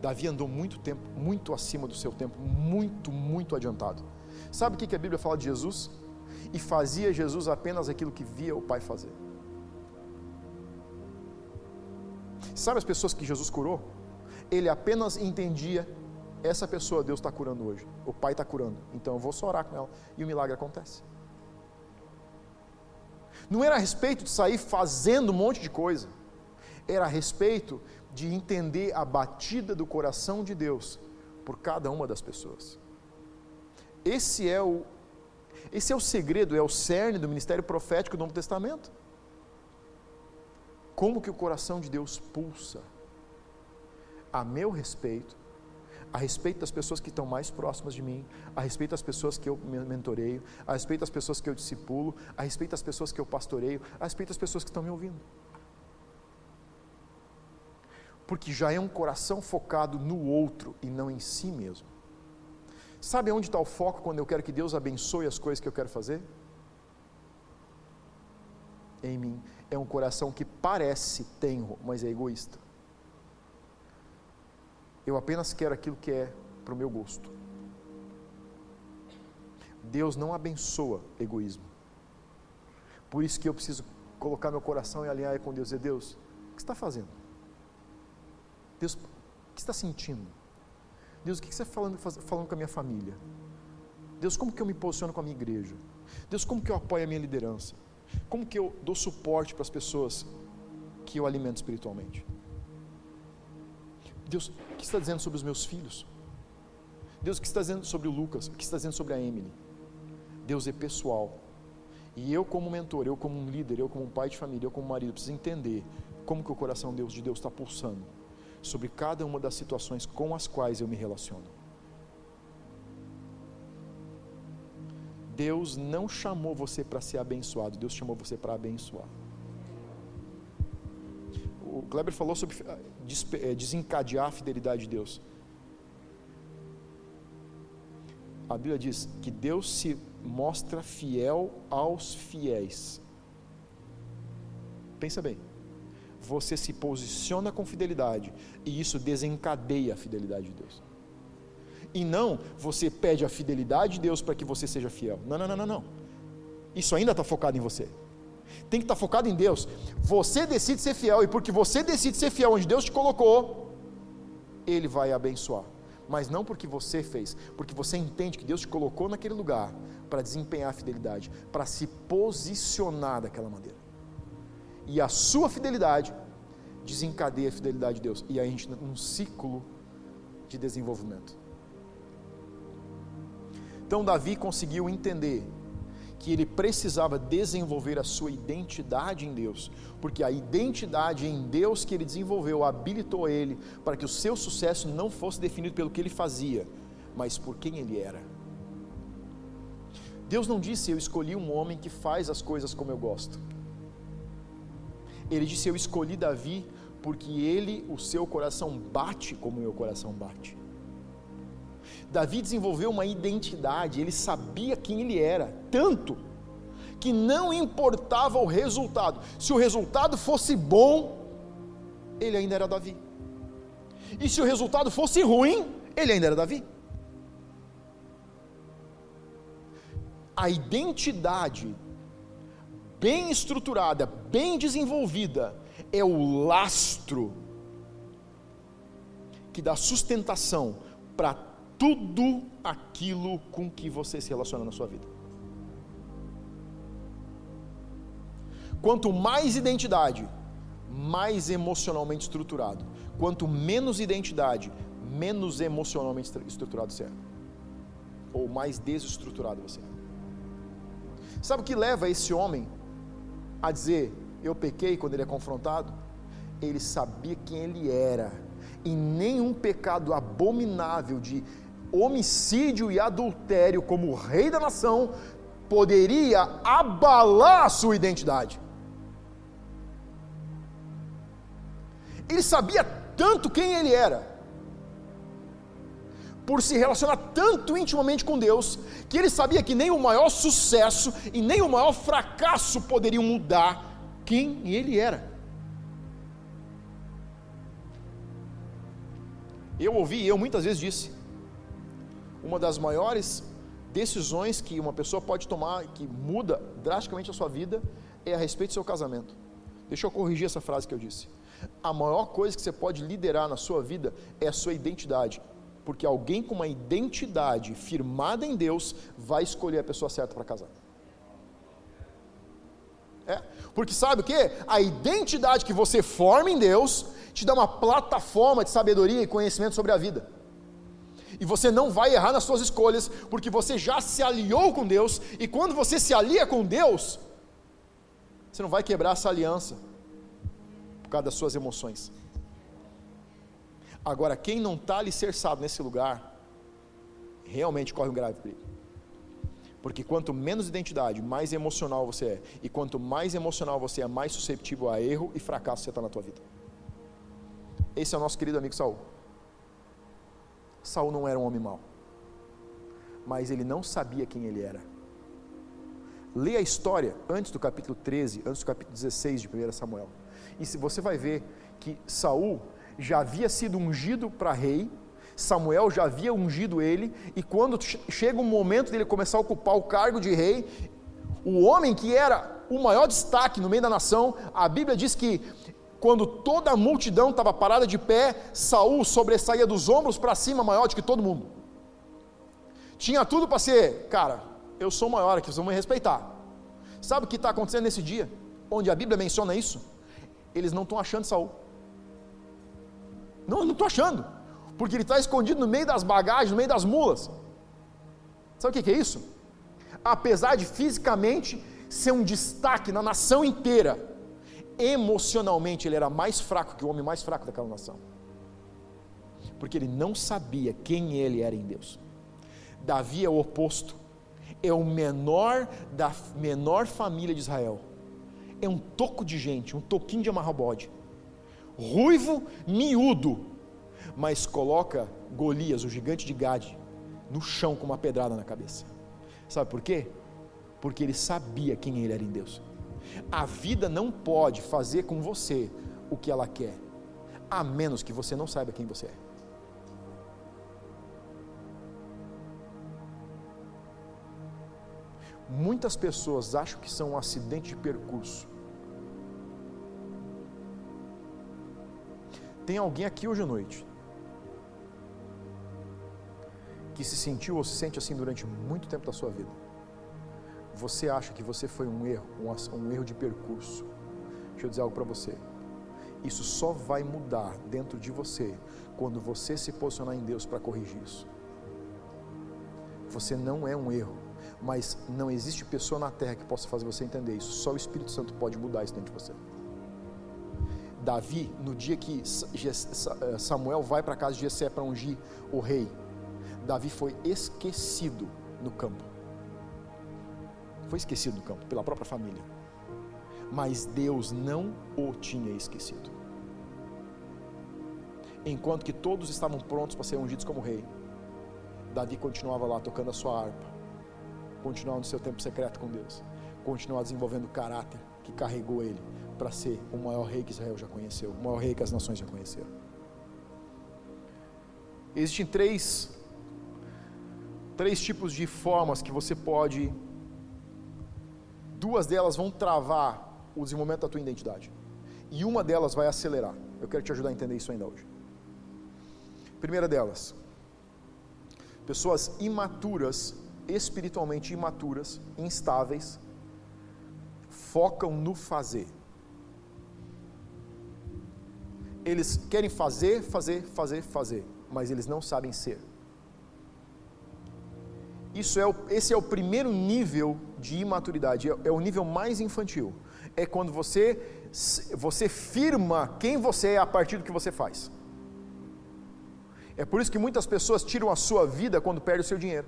Davi andou muito tempo, muito acima do seu tempo, muito, muito adiantado. Sabe o que a Bíblia fala de Jesus? E fazia Jesus apenas aquilo que via o Pai fazer. Sabe as pessoas que Jesus curou? Ele apenas entendia essa pessoa Deus está curando hoje, o Pai está curando, então eu vou só orar com ela e o milagre acontece. Não era a respeito de sair fazendo um monte de coisa, era a respeito de entender a batida do coração de Deus por cada uma das pessoas. Esse é o esse é o segredo, é o cerne do ministério profético do Novo Testamento. Como que o coração de Deus pulsa a meu respeito a respeito das pessoas que estão mais próximas de mim, a respeito das pessoas que eu mentoreio, a respeito das pessoas que eu discipulo, a respeito das pessoas que eu pastoreio, a respeito das pessoas que estão me ouvindo. Porque já é um coração focado no outro e não em si mesmo. Sabe onde está o foco quando eu quero que Deus abençoe as coisas que eu quero fazer? Em mim. É um coração que parece tenro, mas é egoísta. Eu apenas quero aquilo que é para o meu gosto. Deus não abençoa egoísmo. Por isso que eu preciso colocar meu coração e alinhar com Deus. E Deus, o que você está fazendo? Deus, o que você está sentindo? Deus, o que você está falando, falando com a minha família? Deus, como que eu me posiciono com a minha igreja? Deus, como que eu apoio a minha liderança? Como que eu dou suporte para as pessoas que eu alimento espiritualmente? Deus, que está dizendo sobre os meus filhos? Deus, o que está dizendo sobre o Lucas? O que está dizendo sobre a Emily? Deus é pessoal. E eu, como mentor, eu, como um líder, eu, como um pai de família, eu, como marido, preciso entender como que o coração Deus, de Deus está pulsando sobre cada uma das situações com as quais eu me relaciono. Deus não chamou você para ser abençoado, Deus chamou você para abençoar o Kleber falou sobre desencadear a fidelidade de Deus. A Bíblia diz que Deus se mostra fiel aos fiéis. Pensa bem. Você se posiciona com fidelidade e isso desencadeia a fidelidade de Deus. E não você pede a fidelidade de Deus para que você seja fiel. Não, não, não, não, não. Isso ainda está focado em você tem que estar focado em Deus. Você decide ser fiel, e porque você decide ser fiel onde Deus te colocou, Ele vai abençoar. Mas não porque você fez, porque você entende que Deus te colocou naquele lugar para desempenhar a fidelidade, para se posicionar daquela maneira. E a sua fidelidade desencadeia a fidelidade de Deus. E aí a gente num ciclo de desenvolvimento. Então Davi conseguiu entender que ele precisava desenvolver a sua identidade em Deus, porque a identidade em Deus que ele desenvolveu habilitou ele para que o seu sucesso não fosse definido pelo que ele fazia, mas por quem ele era. Deus não disse eu escolhi um homem que faz as coisas como eu gosto. Ele disse eu escolhi Davi porque ele, o seu coração bate como o meu coração bate. Davi desenvolveu uma identidade, ele sabia quem ele era, tanto que não importava o resultado, se o resultado fosse bom, ele ainda era Davi. E se o resultado fosse ruim, ele ainda era Davi. A identidade bem estruturada, bem desenvolvida, é o lastro que dá sustentação para tudo aquilo com que você se relaciona na sua vida. Quanto mais identidade, mais emocionalmente estruturado. Quanto menos identidade, menos emocionalmente estruturado você é. Ou mais desestruturado você é. Sabe o que leva esse homem a dizer: Eu pequei quando ele é confrontado? Ele sabia quem ele era, e nenhum pecado abominável de homicídio e adultério, como rei da nação, poderia abalar a sua identidade. Ele sabia tanto quem ele era, por se relacionar tanto intimamente com Deus, que ele sabia que nem o maior sucesso e nem o maior fracasso poderiam mudar quem ele era. Eu ouvi, eu muitas vezes disse, uma das maiores decisões que uma pessoa pode tomar, que muda drasticamente a sua vida, é a respeito do seu casamento. Deixa eu corrigir essa frase que eu disse. A maior coisa que você pode liderar na sua vida é a sua identidade porque alguém com uma identidade firmada em Deus vai escolher a pessoa certa para casar. É, porque sabe o que? A identidade que você forma em Deus te dá uma plataforma de sabedoria e conhecimento sobre a vida. E você não vai errar nas suas escolhas, porque você já se aliou com Deus, e quando você se alia com Deus, você não vai quebrar essa aliança por causa das suas emoções. Agora, quem não está alicerçado nesse lugar, realmente corre um grave perigo. Porque quanto menos identidade, mais emocional você é. E quanto mais emocional você é, mais susceptível a erro e fracasso você está na tua vida. Esse é o nosso querido amigo Saul. Saul não era um homem mau. Mas ele não sabia quem ele era. Leia a história antes do capítulo 13, antes do capítulo 16 de 1 Samuel. E se você vai ver que Saul já havia sido ungido para rei, Samuel já havia ungido ele, e quando chega o momento dele começar a ocupar o cargo de rei, o homem que era o maior destaque no meio da nação, a Bíblia diz que quando toda a multidão estava parada de pé, Saul sobressaía dos ombros para cima maior do que todo mundo. Tinha tudo para ser, cara, eu sou maior aqui, vocês vão me respeitar. Sabe o que está acontecendo nesse dia, onde a Bíblia menciona isso? Eles não estão achando Saul. Não, não estou achando. Porque ele está escondido no meio das bagagens, no meio das mulas. Sabe o que, que é isso? Apesar de fisicamente ser um destaque na nação inteira, emocionalmente ele era mais fraco que o homem mais fraco daquela nação. Porque ele não sabia quem ele era em Deus. Davi é o oposto. É o menor da menor família de Israel. É um toco de gente, um toquinho de amarrar bode ruivo, miúdo, mas coloca Golias, o gigante de Gade, no chão com uma pedrada na cabeça. Sabe por quê? Porque ele sabia quem ele era em Deus. A vida não pode fazer com você o que ela quer, a menos que você não saiba quem você é. Muitas pessoas acham que são um acidente de percurso Tem alguém aqui hoje à noite que se sentiu ou se sente assim durante muito tempo da sua vida. Você acha que você foi um erro, um, erro de percurso. Deixa eu dizer algo para você. Isso só vai mudar dentro de você quando você se posicionar em Deus para corrigir isso. Você não é um erro, mas não existe pessoa na terra que possa fazer você entender isso. Só o Espírito Santo pode mudar isso dentro de você. Davi, no dia que eh, Samuel vai para casa de Jessé para ungir o rei, Davi foi esquecido no campo. Foi esquecido no campo pela própria família. Mas Deus não o tinha esquecido. Enquanto que todos estavam prontos para ser ungidos como rei, Davi continuava lá tocando a sua harpa, continuava no seu tempo secreto com Deus, continuava desenvolvendo o caráter que carregou ele para ser o maior rei que Israel já conheceu, o maior rei que as nações já conheceram. Existem três, três tipos de formas que você pode. Duas delas vão travar o desenvolvimento da tua identidade. E uma delas vai acelerar. Eu quero te ajudar a entender isso ainda hoje. Primeira delas, pessoas imaturas, espiritualmente imaturas, instáveis, focam no fazer. Eles querem fazer, fazer, fazer, fazer, mas eles não sabem ser. Isso é o, esse é o primeiro nível de imaturidade, é, é o nível mais infantil. É quando você você firma quem você é a partir do que você faz. É por isso que muitas pessoas tiram a sua vida quando perdem o seu dinheiro.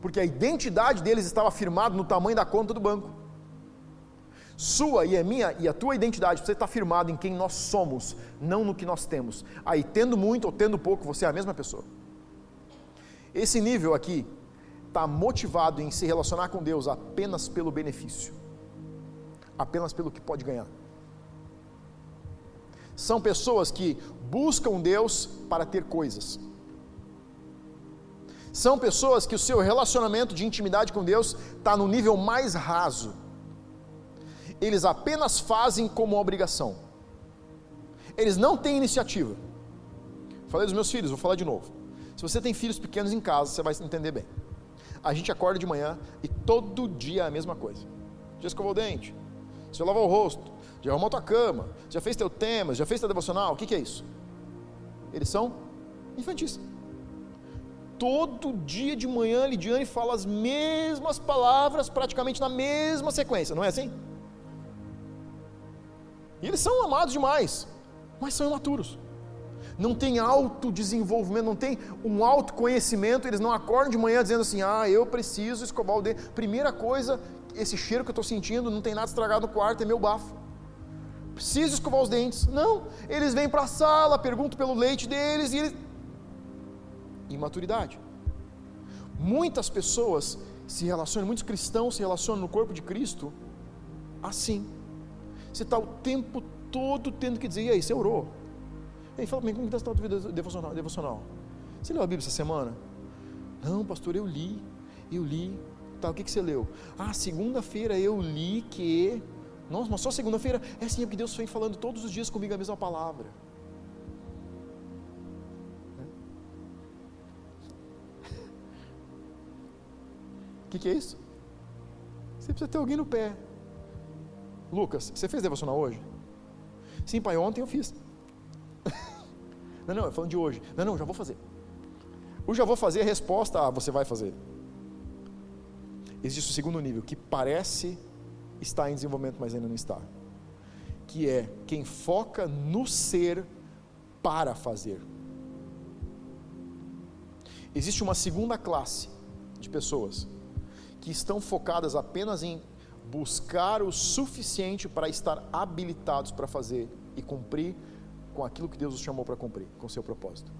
Porque a identidade deles estava firmada no tamanho da conta do banco. Sua e a minha e a tua identidade precisa estar firmada em quem nós somos, não no que nós temos. Aí, tendo muito ou tendo pouco, você é a mesma pessoa. Esse nível aqui está motivado em se relacionar com Deus apenas pelo benefício, apenas pelo que pode ganhar. São pessoas que buscam Deus para ter coisas. São pessoas que o seu relacionamento de intimidade com Deus está no nível mais raso eles apenas fazem como obrigação. Eles não têm iniciativa. Falei dos meus filhos, vou falar de novo. Se você tem filhos pequenos em casa, você vai entender bem. A gente acorda de manhã e todo dia é a mesma coisa. Já escovou o dente, já lavou o rosto, já arrumou tua cama, já fez teu tema, já fez teu devocional, o que, que é isso? Eles são infantis. Todo dia de manhã, Lidiane fala as mesmas palavras, praticamente na mesma sequência, não é assim? E eles são amados demais, mas são imaturos. Não tem autodesenvolvimento, não tem um autoconhecimento, eles não acordam de manhã dizendo assim: ah, eu preciso escovar o dente. Primeira coisa, esse cheiro que eu estou sentindo, não tem nada estragado no quarto, é meu bafo. Preciso escovar os dentes. Não, eles vêm para a sala, perguntam pelo leite deles e eles. Imaturidade. Muitas pessoas se relacionam, muitos cristãos se relacionam no corpo de Cristo assim você está o tempo todo tendo que dizer, e aí, você orou? E aí, fala para mim, como está a tua vida devocional, devocional? Você leu a Bíblia essa semana? Não, pastor, eu li, eu li. Tá, o que, que você leu? Ah, segunda-feira eu li que. Nossa, mas só segunda-feira? É assim, é porque Deus vem falando todos os dias comigo a mesma palavra. O que, que é isso? Você precisa ter alguém no pé. Lucas, você fez devocional hoje? Sim, pai, ontem eu fiz. Não, não, eu falando de hoje. Não, não, já vou fazer. O já vou fazer é a resposta a você vai fazer. Existe o segundo nível, que parece estar em desenvolvimento, mas ainda não está. Que é quem foca no ser para fazer. Existe uma segunda classe de pessoas que estão focadas apenas em buscar o suficiente para estar habilitados para fazer e cumprir com aquilo que Deus os chamou para cumprir, com seu propósito.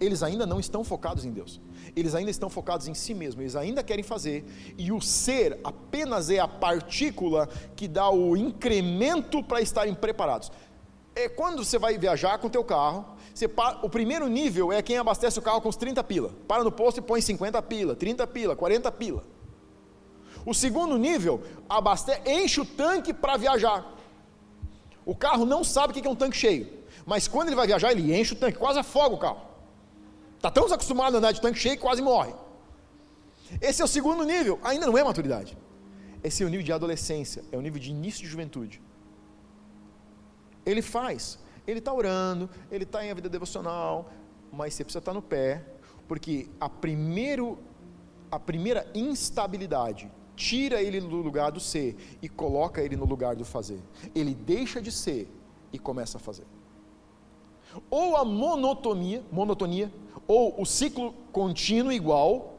Eles ainda não estão focados em Deus, eles ainda estão focados em si mesmos, eles ainda querem fazer, e o ser apenas é a partícula que dá o incremento para estarem preparados. É quando você vai viajar com o teu carro, o primeiro nível é quem abastece o carro com os 30 pila. Para no posto e põe 50 pila, 30 pila, 40 pila. O segundo nível, abaste... enche o tanque para viajar. O carro não sabe o que é um tanque cheio, mas quando ele vai viajar, ele enche o tanque, quase afoga o carro. Está tão acostumado a andar de tanque cheio que quase morre. Esse é o segundo nível, ainda não é maturidade. Esse é o nível de adolescência, é o nível de início de juventude. Ele faz, ele está orando, ele está em a vida devocional, mas você precisa estar tá no pé, porque a, primeiro, a primeira instabilidade tira ele do lugar do ser e coloca ele no lugar do fazer. Ele deixa de ser e começa a fazer. Ou a monotonia, monotonia, ou o ciclo contínuo igual,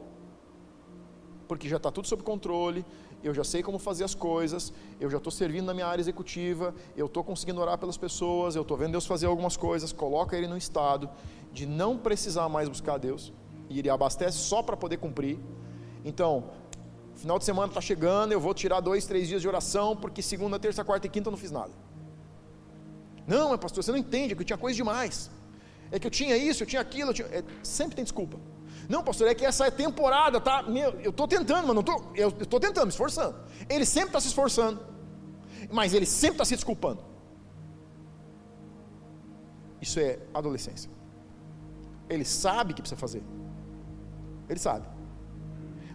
porque já está tudo sob controle, eu já sei como fazer as coisas, eu já estou servindo na minha área executiva, eu estou conseguindo orar pelas pessoas, eu estou vendo Deus fazer algumas coisas, coloca ele no estado de não precisar mais buscar Deus, e ele abastece só para poder cumprir. Então, Final de semana está chegando, eu vou tirar dois, três dias de oração, porque segunda, terça, quarta e quinta eu não fiz nada. Não, mas pastor, você não entende, que eu tinha coisa demais. É que eu tinha isso, eu tinha aquilo, eu tinha... É, sempre tem desculpa. Não, pastor, é que essa é temporada, tá? Meu, eu estou tentando, mas não estou. Eu estou tentando, me esforçando. Ele sempre está se esforçando, mas ele sempre está se desculpando. Isso é adolescência. Ele sabe que precisa fazer. Ele sabe.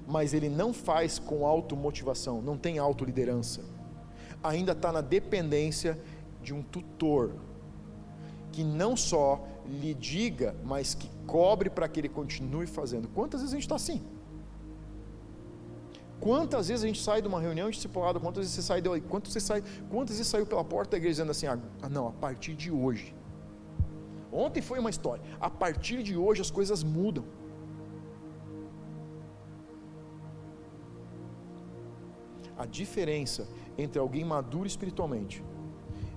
Mas ele não faz com automotivação, não tem autoliderança. Ainda está na dependência de um tutor que não só lhe diga, mas que cobre para que ele continue fazendo. Quantas vezes a gente está assim? Quantas vezes a gente sai de uma reunião de discipulado, quantas vezes você sai de, quantas sai, quantas vezes saiu pela porta da igreja dizendo assim, ah, não, a partir de hoje. Ontem foi uma história, a partir de hoje as coisas mudam. A diferença entre alguém maduro espiritualmente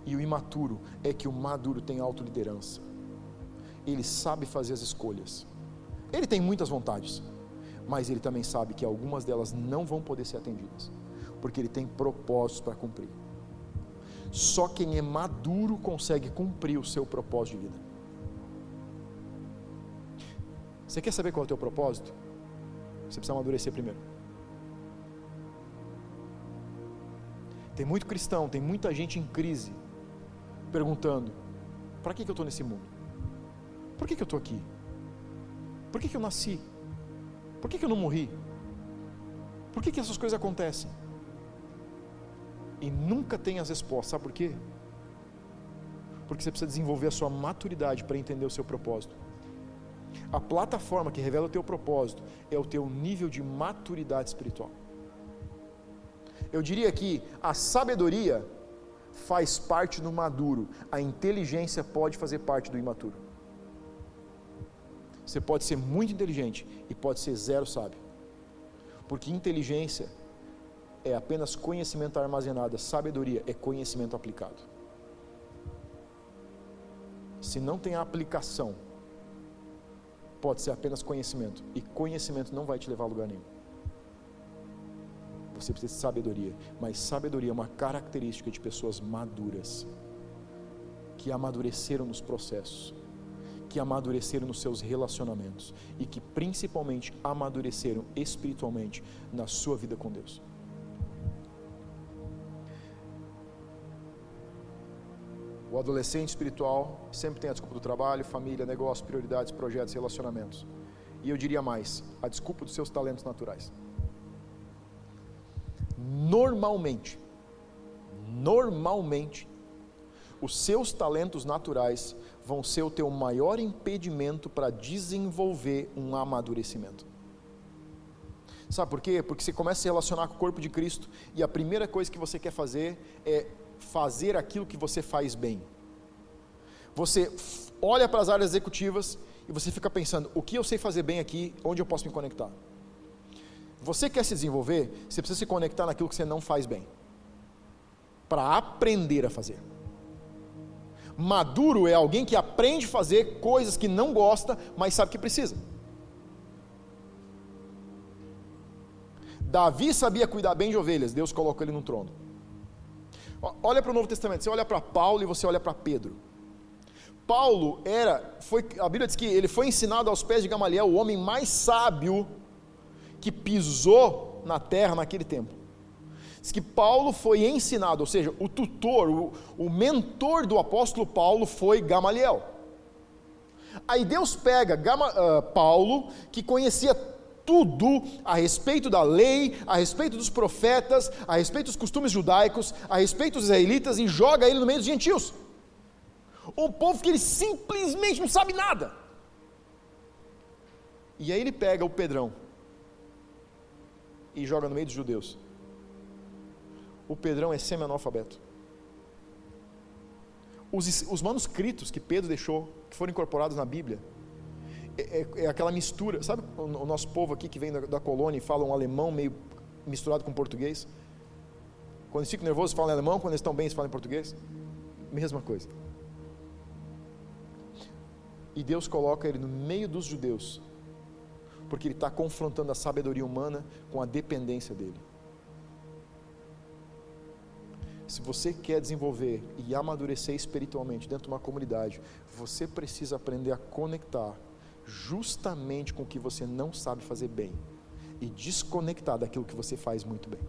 e o imaturo é que o maduro tem autoliderança. Ele sabe fazer as escolhas. Ele tem muitas vontades, mas ele também sabe que algumas delas não vão poder ser atendidas, porque ele tem propósitos para cumprir. Só quem é maduro consegue cumprir o seu propósito de vida. Você quer saber qual é o teu propósito? Você precisa amadurecer primeiro. Tem muito cristão, tem muita gente em crise, perguntando: para que, que eu estou nesse mundo? Por que, que eu estou aqui? Por que, que eu nasci? Por que, que eu não morri? Por que, que essas coisas acontecem? E nunca tem as respostas, sabe por quê? Porque você precisa desenvolver a sua maturidade para entender o seu propósito. A plataforma que revela o teu propósito é o teu nível de maturidade espiritual. Eu diria que a sabedoria faz parte do maduro, a inteligência pode fazer parte do imaturo. Você pode ser muito inteligente e pode ser zero sábio. Porque inteligência é apenas conhecimento armazenado, sabedoria é conhecimento aplicado. Se não tem aplicação, pode ser apenas conhecimento, e conhecimento não vai te levar a lugar nenhum você precisa de sabedoria. Mas sabedoria é uma característica de pessoas maduras, que amadureceram nos processos, que amadureceram nos seus relacionamentos e que principalmente amadureceram espiritualmente na sua vida com Deus. O adolescente espiritual sempre tem a desculpa do trabalho, família, negócio, prioridades, projetos, relacionamentos. E eu diria mais, a desculpa dos seus talentos naturais normalmente, normalmente, os seus talentos naturais vão ser o teu maior impedimento para desenvolver um amadurecimento. Sabe por quê? Porque você começa a se relacionar com o corpo de Cristo e a primeira coisa que você quer fazer é fazer aquilo que você faz bem. Você olha para as áreas executivas e você fica pensando: o que eu sei fazer bem aqui, onde eu posso me conectar? Você quer se desenvolver, você precisa se conectar naquilo que você não faz bem. Para aprender a fazer. Maduro é alguém que aprende a fazer coisas que não gosta, mas sabe que precisa. Davi sabia cuidar bem de ovelhas, Deus colocou ele no trono. Olha para o Novo Testamento, você olha para Paulo e você olha para Pedro. Paulo era, foi, a Bíblia diz que ele foi ensinado aos pés de Gamaliel, o homem mais sábio que pisou na terra naquele tempo. Diz que Paulo foi ensinado, ou seja, o tutor, o, o mentor do apóstolo Paulo foi Gamaliel. Aí Deus pega Gama, uh, Paulo, que conhecia tudo a respeito da lei, a respeito dos profetas, a respeito dos costumes judaicos, a respeito dos israelitas, e joga ele no meio dos gentios. Um povo que ele simplesmente não sabe nada. E aí ele pega o Pedrão, e joga no meio dos judeus. O Pedrão é semi-analfabeto. Os, os, manuscritos que Pedro deixou, que foram incorporados na Bíblia, é, é, é aquela mistura. Sabe o, o, nosso povo aqui que vem da, da, colônia e fala um alemão meio misturado com português? Quando eles ficam nervosos, falam em alemão, quando eles estão bem, eles falam em português? Mesma coisa. E Deus coloca ele no meio dos judeus porque ele está confrontando a sabedoria humana com a dependência dele. Se você quer desenvolver e amadurecer espiritualmente dentro de uma comunidade, você precisa aprender a conectar justamente com o que você não sabe fazer bem e desconectar daquilo que você faz muito bem.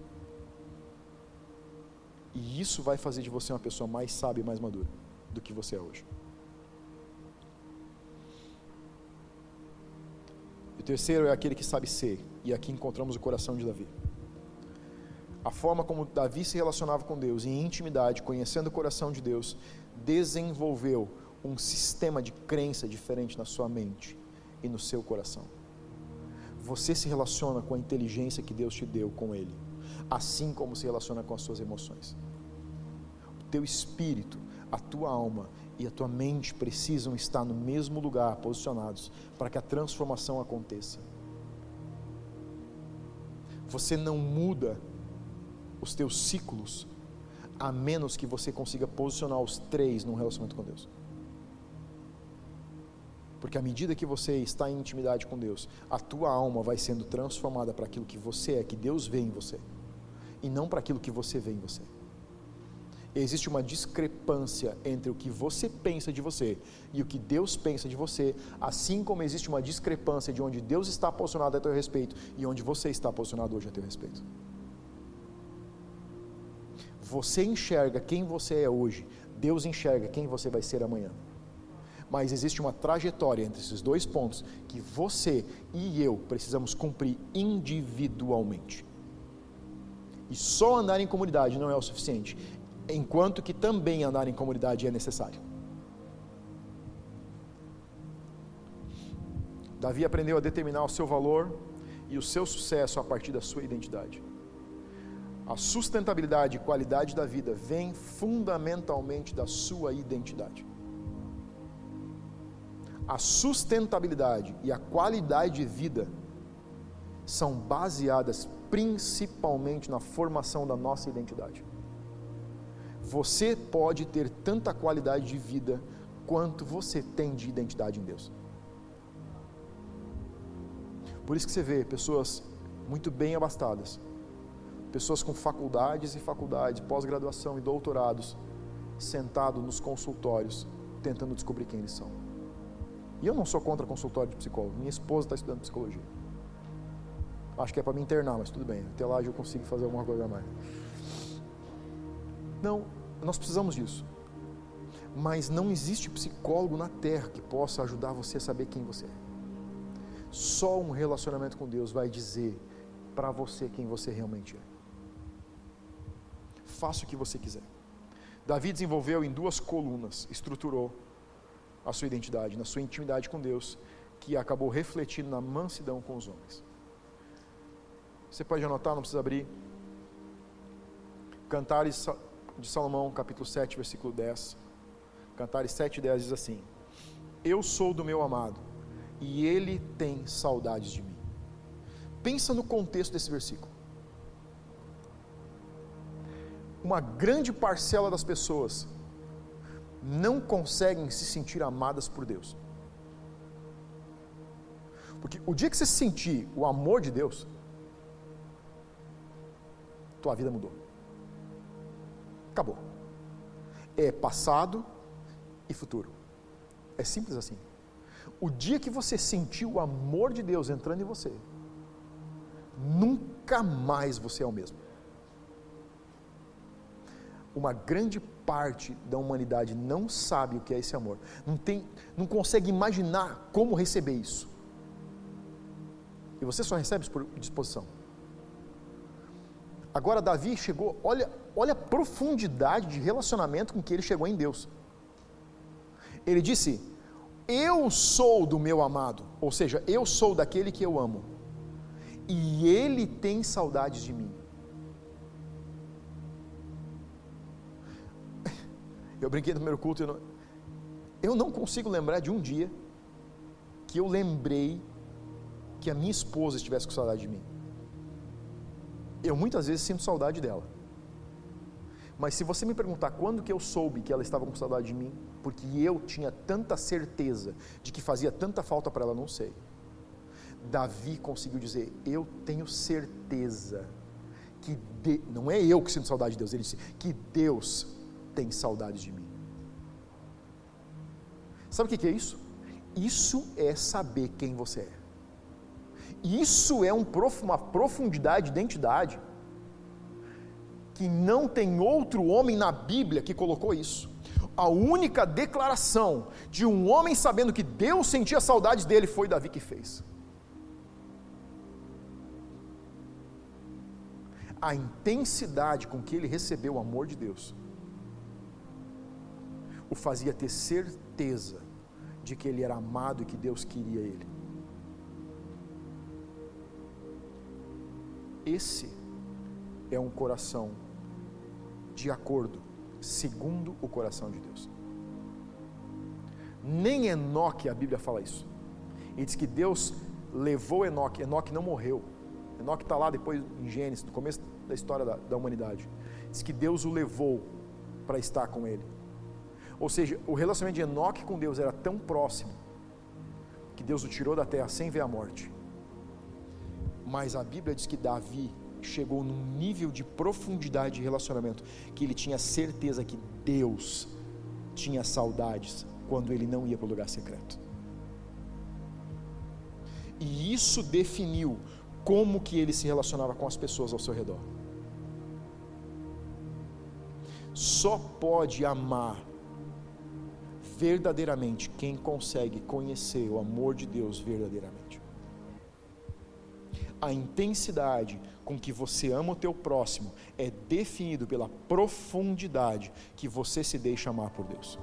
E isso vai fazer de você uma pessoa mais sábia e mais madura do que você é hoje. O terceiro é aquele que sabe ser, e aqui encontramos o coração de Davi. A forma como Davi se relacionava com Deus em intimidade, conhecendo o coração de Deus, desenvolveu um sistema de crença diferente na sua mente e no seu coração. Você se relaciona com a inteligência que Deus te deu com Ele, assim como se relaciona com as suas emoções. O teu espírito, a tua alma e a tua mente precisam estar no mesmo lugar, posicionados, para que a transformação aconteça. Você não muda os teus ciclos a menos que você consiga posicionar os três num relacionamento com Deus. Porque à medida que você está em intimidade com Deus, a tua alma vai sendo transformada para aquilo que você é, que Deus vê em você, e não para aquilo que você vê em você. Existe uma discrepância entre o que você pensa de você e o que Deus pensa de você, assim como existe uma discrepância de onde Deus está posicionado a teu respeito e onde você está posicionado hoje a teu respeito. Você enxerga quem você é hoje, Deus enxerga quem você vai ser amanhã mas existe uma trajetória entre esses dois pontos que você e eu precisamos cumprir individualmente. E só andar em comunidade não é o suficiente, enquanto que também andar em comunidade é necessário. Davi aprendeu a determinar o seu valor e o seu sucesso a partir da sua identidade. A sustentabilidade e qualidade da vida vem fundamentalmente da sua identidade a sustentabilidade e a qualidade de vida são baseadas principalmente na formação da nossa identidade. Você pode ter tanta qualidade de vida quanto você tem de identidade em Deus. Por isso que você vê pessoas muito bem abastadas, pessoas com faculdades e faculdades, pós-graduação e doutorados, sentados nos consultórios, tentando descobrir quem eles são. E eu não sou contra consultório de psicólogo. Minha esposa está estudando psicologia. Acho que é para me internar, mas tudo bem. Até lá eu consigo fazer alguma coisa a mais. Não, nós precisamos disso. Mas não existe psicólogo na terra que possa ajudar você a saber quem você é. Só um relacionamento com Deus vai dizer para você quem você realmente é. Faça o que você quiser. Davi desenvolveu em duas colunas, estruturou a sua identidade, na sua intimidade com Deus, que acabou refletindo na mansidão com os homens. Você pode anotar, não precisa abrir. Cantares de Salomão, capítulo 7, versículo 10. Cantares 7, 10 diz assim: Eu sou do meu amado, e ele tem saudades de mim. Pensa no contexto desse versículo. Uma grande parcela das pessoas não conseguem se sentir amadas por Deus. Porque o dia que você sentir o amor de Deus, tua vida mudou. Acabou. É passado e futuro. É simples assim. O dia que você sentir o amor de Deus entrando em você, nunca mais você é o mesmo uma grande parte da humanidade não sabe o que é esse amor, não, tem, não consegue imaginar como receber isso. E você só recebe por disposição. Agora, Davi chegou, olha, olha a profundidade de relacionamento com que ele chegou em Deus. Ele disse: Eu sou do meu amado, ou seja, eu sou daquele que eu amo, e ele tem saudades de mim. Eu brinquei no primeiro culto, eu não, eu não consigo lembrar de um dia que eu lembrei que a minha esposa estivesse com saudade de mim. Eu muitas vezes sinto saudade dela. Mas se você me perguntar quando que eu soube que ela estava com saudade de mim, porque eu tinha tanta certeza de que fazia tanta falta para ela, não sei. Davi conseguiu dizer: Eu tenho certeza que de, não é eu que sinto saudade de Deus, ele disse que Deus tem saudade de mim. Sabe o que é isso? Isso é saber quem você é. Isso é um, uma profundidade de identidade que não tem outro homem na Bíblia que colocou isso. A única declaração de um homem sabendo que Deus sentia saudades dele foi Davi que fez. A intensidade com que ele recebeu o amor de Deus o fazia ter certeza de que ele era amado e que Deus queria ele. Esse é um coração de acordo, segundo o coração de Deus. Nem Enoque, a Bíblia fala isso. E diz que Deus levou Enoque, Enoque não morreu. Enoque está lá depois em Gênesis, no começo da história da, da humanidade. Diz que Deus o levou para estar com ele. Ou seja, o relacionamento de Enoque com Deus era tão próximo que Deus o tirou da terra sem ver a morte. Mas a Bíblia diz que Davi chegou num nível de profundidade de relacionamento que ele tinha certeza que Deus tinha saudades quando ele não ia para o lugar secreto. E isso definiu como que ele se relacionava com as pessoas ao seu redor. Só pode amar verdadeiramente quem consegue conhecer o amor de Deus verdadeiramente. A intensidade com que você ama o teu próximo é definido pela profundidade que você se deixa amar por Deus.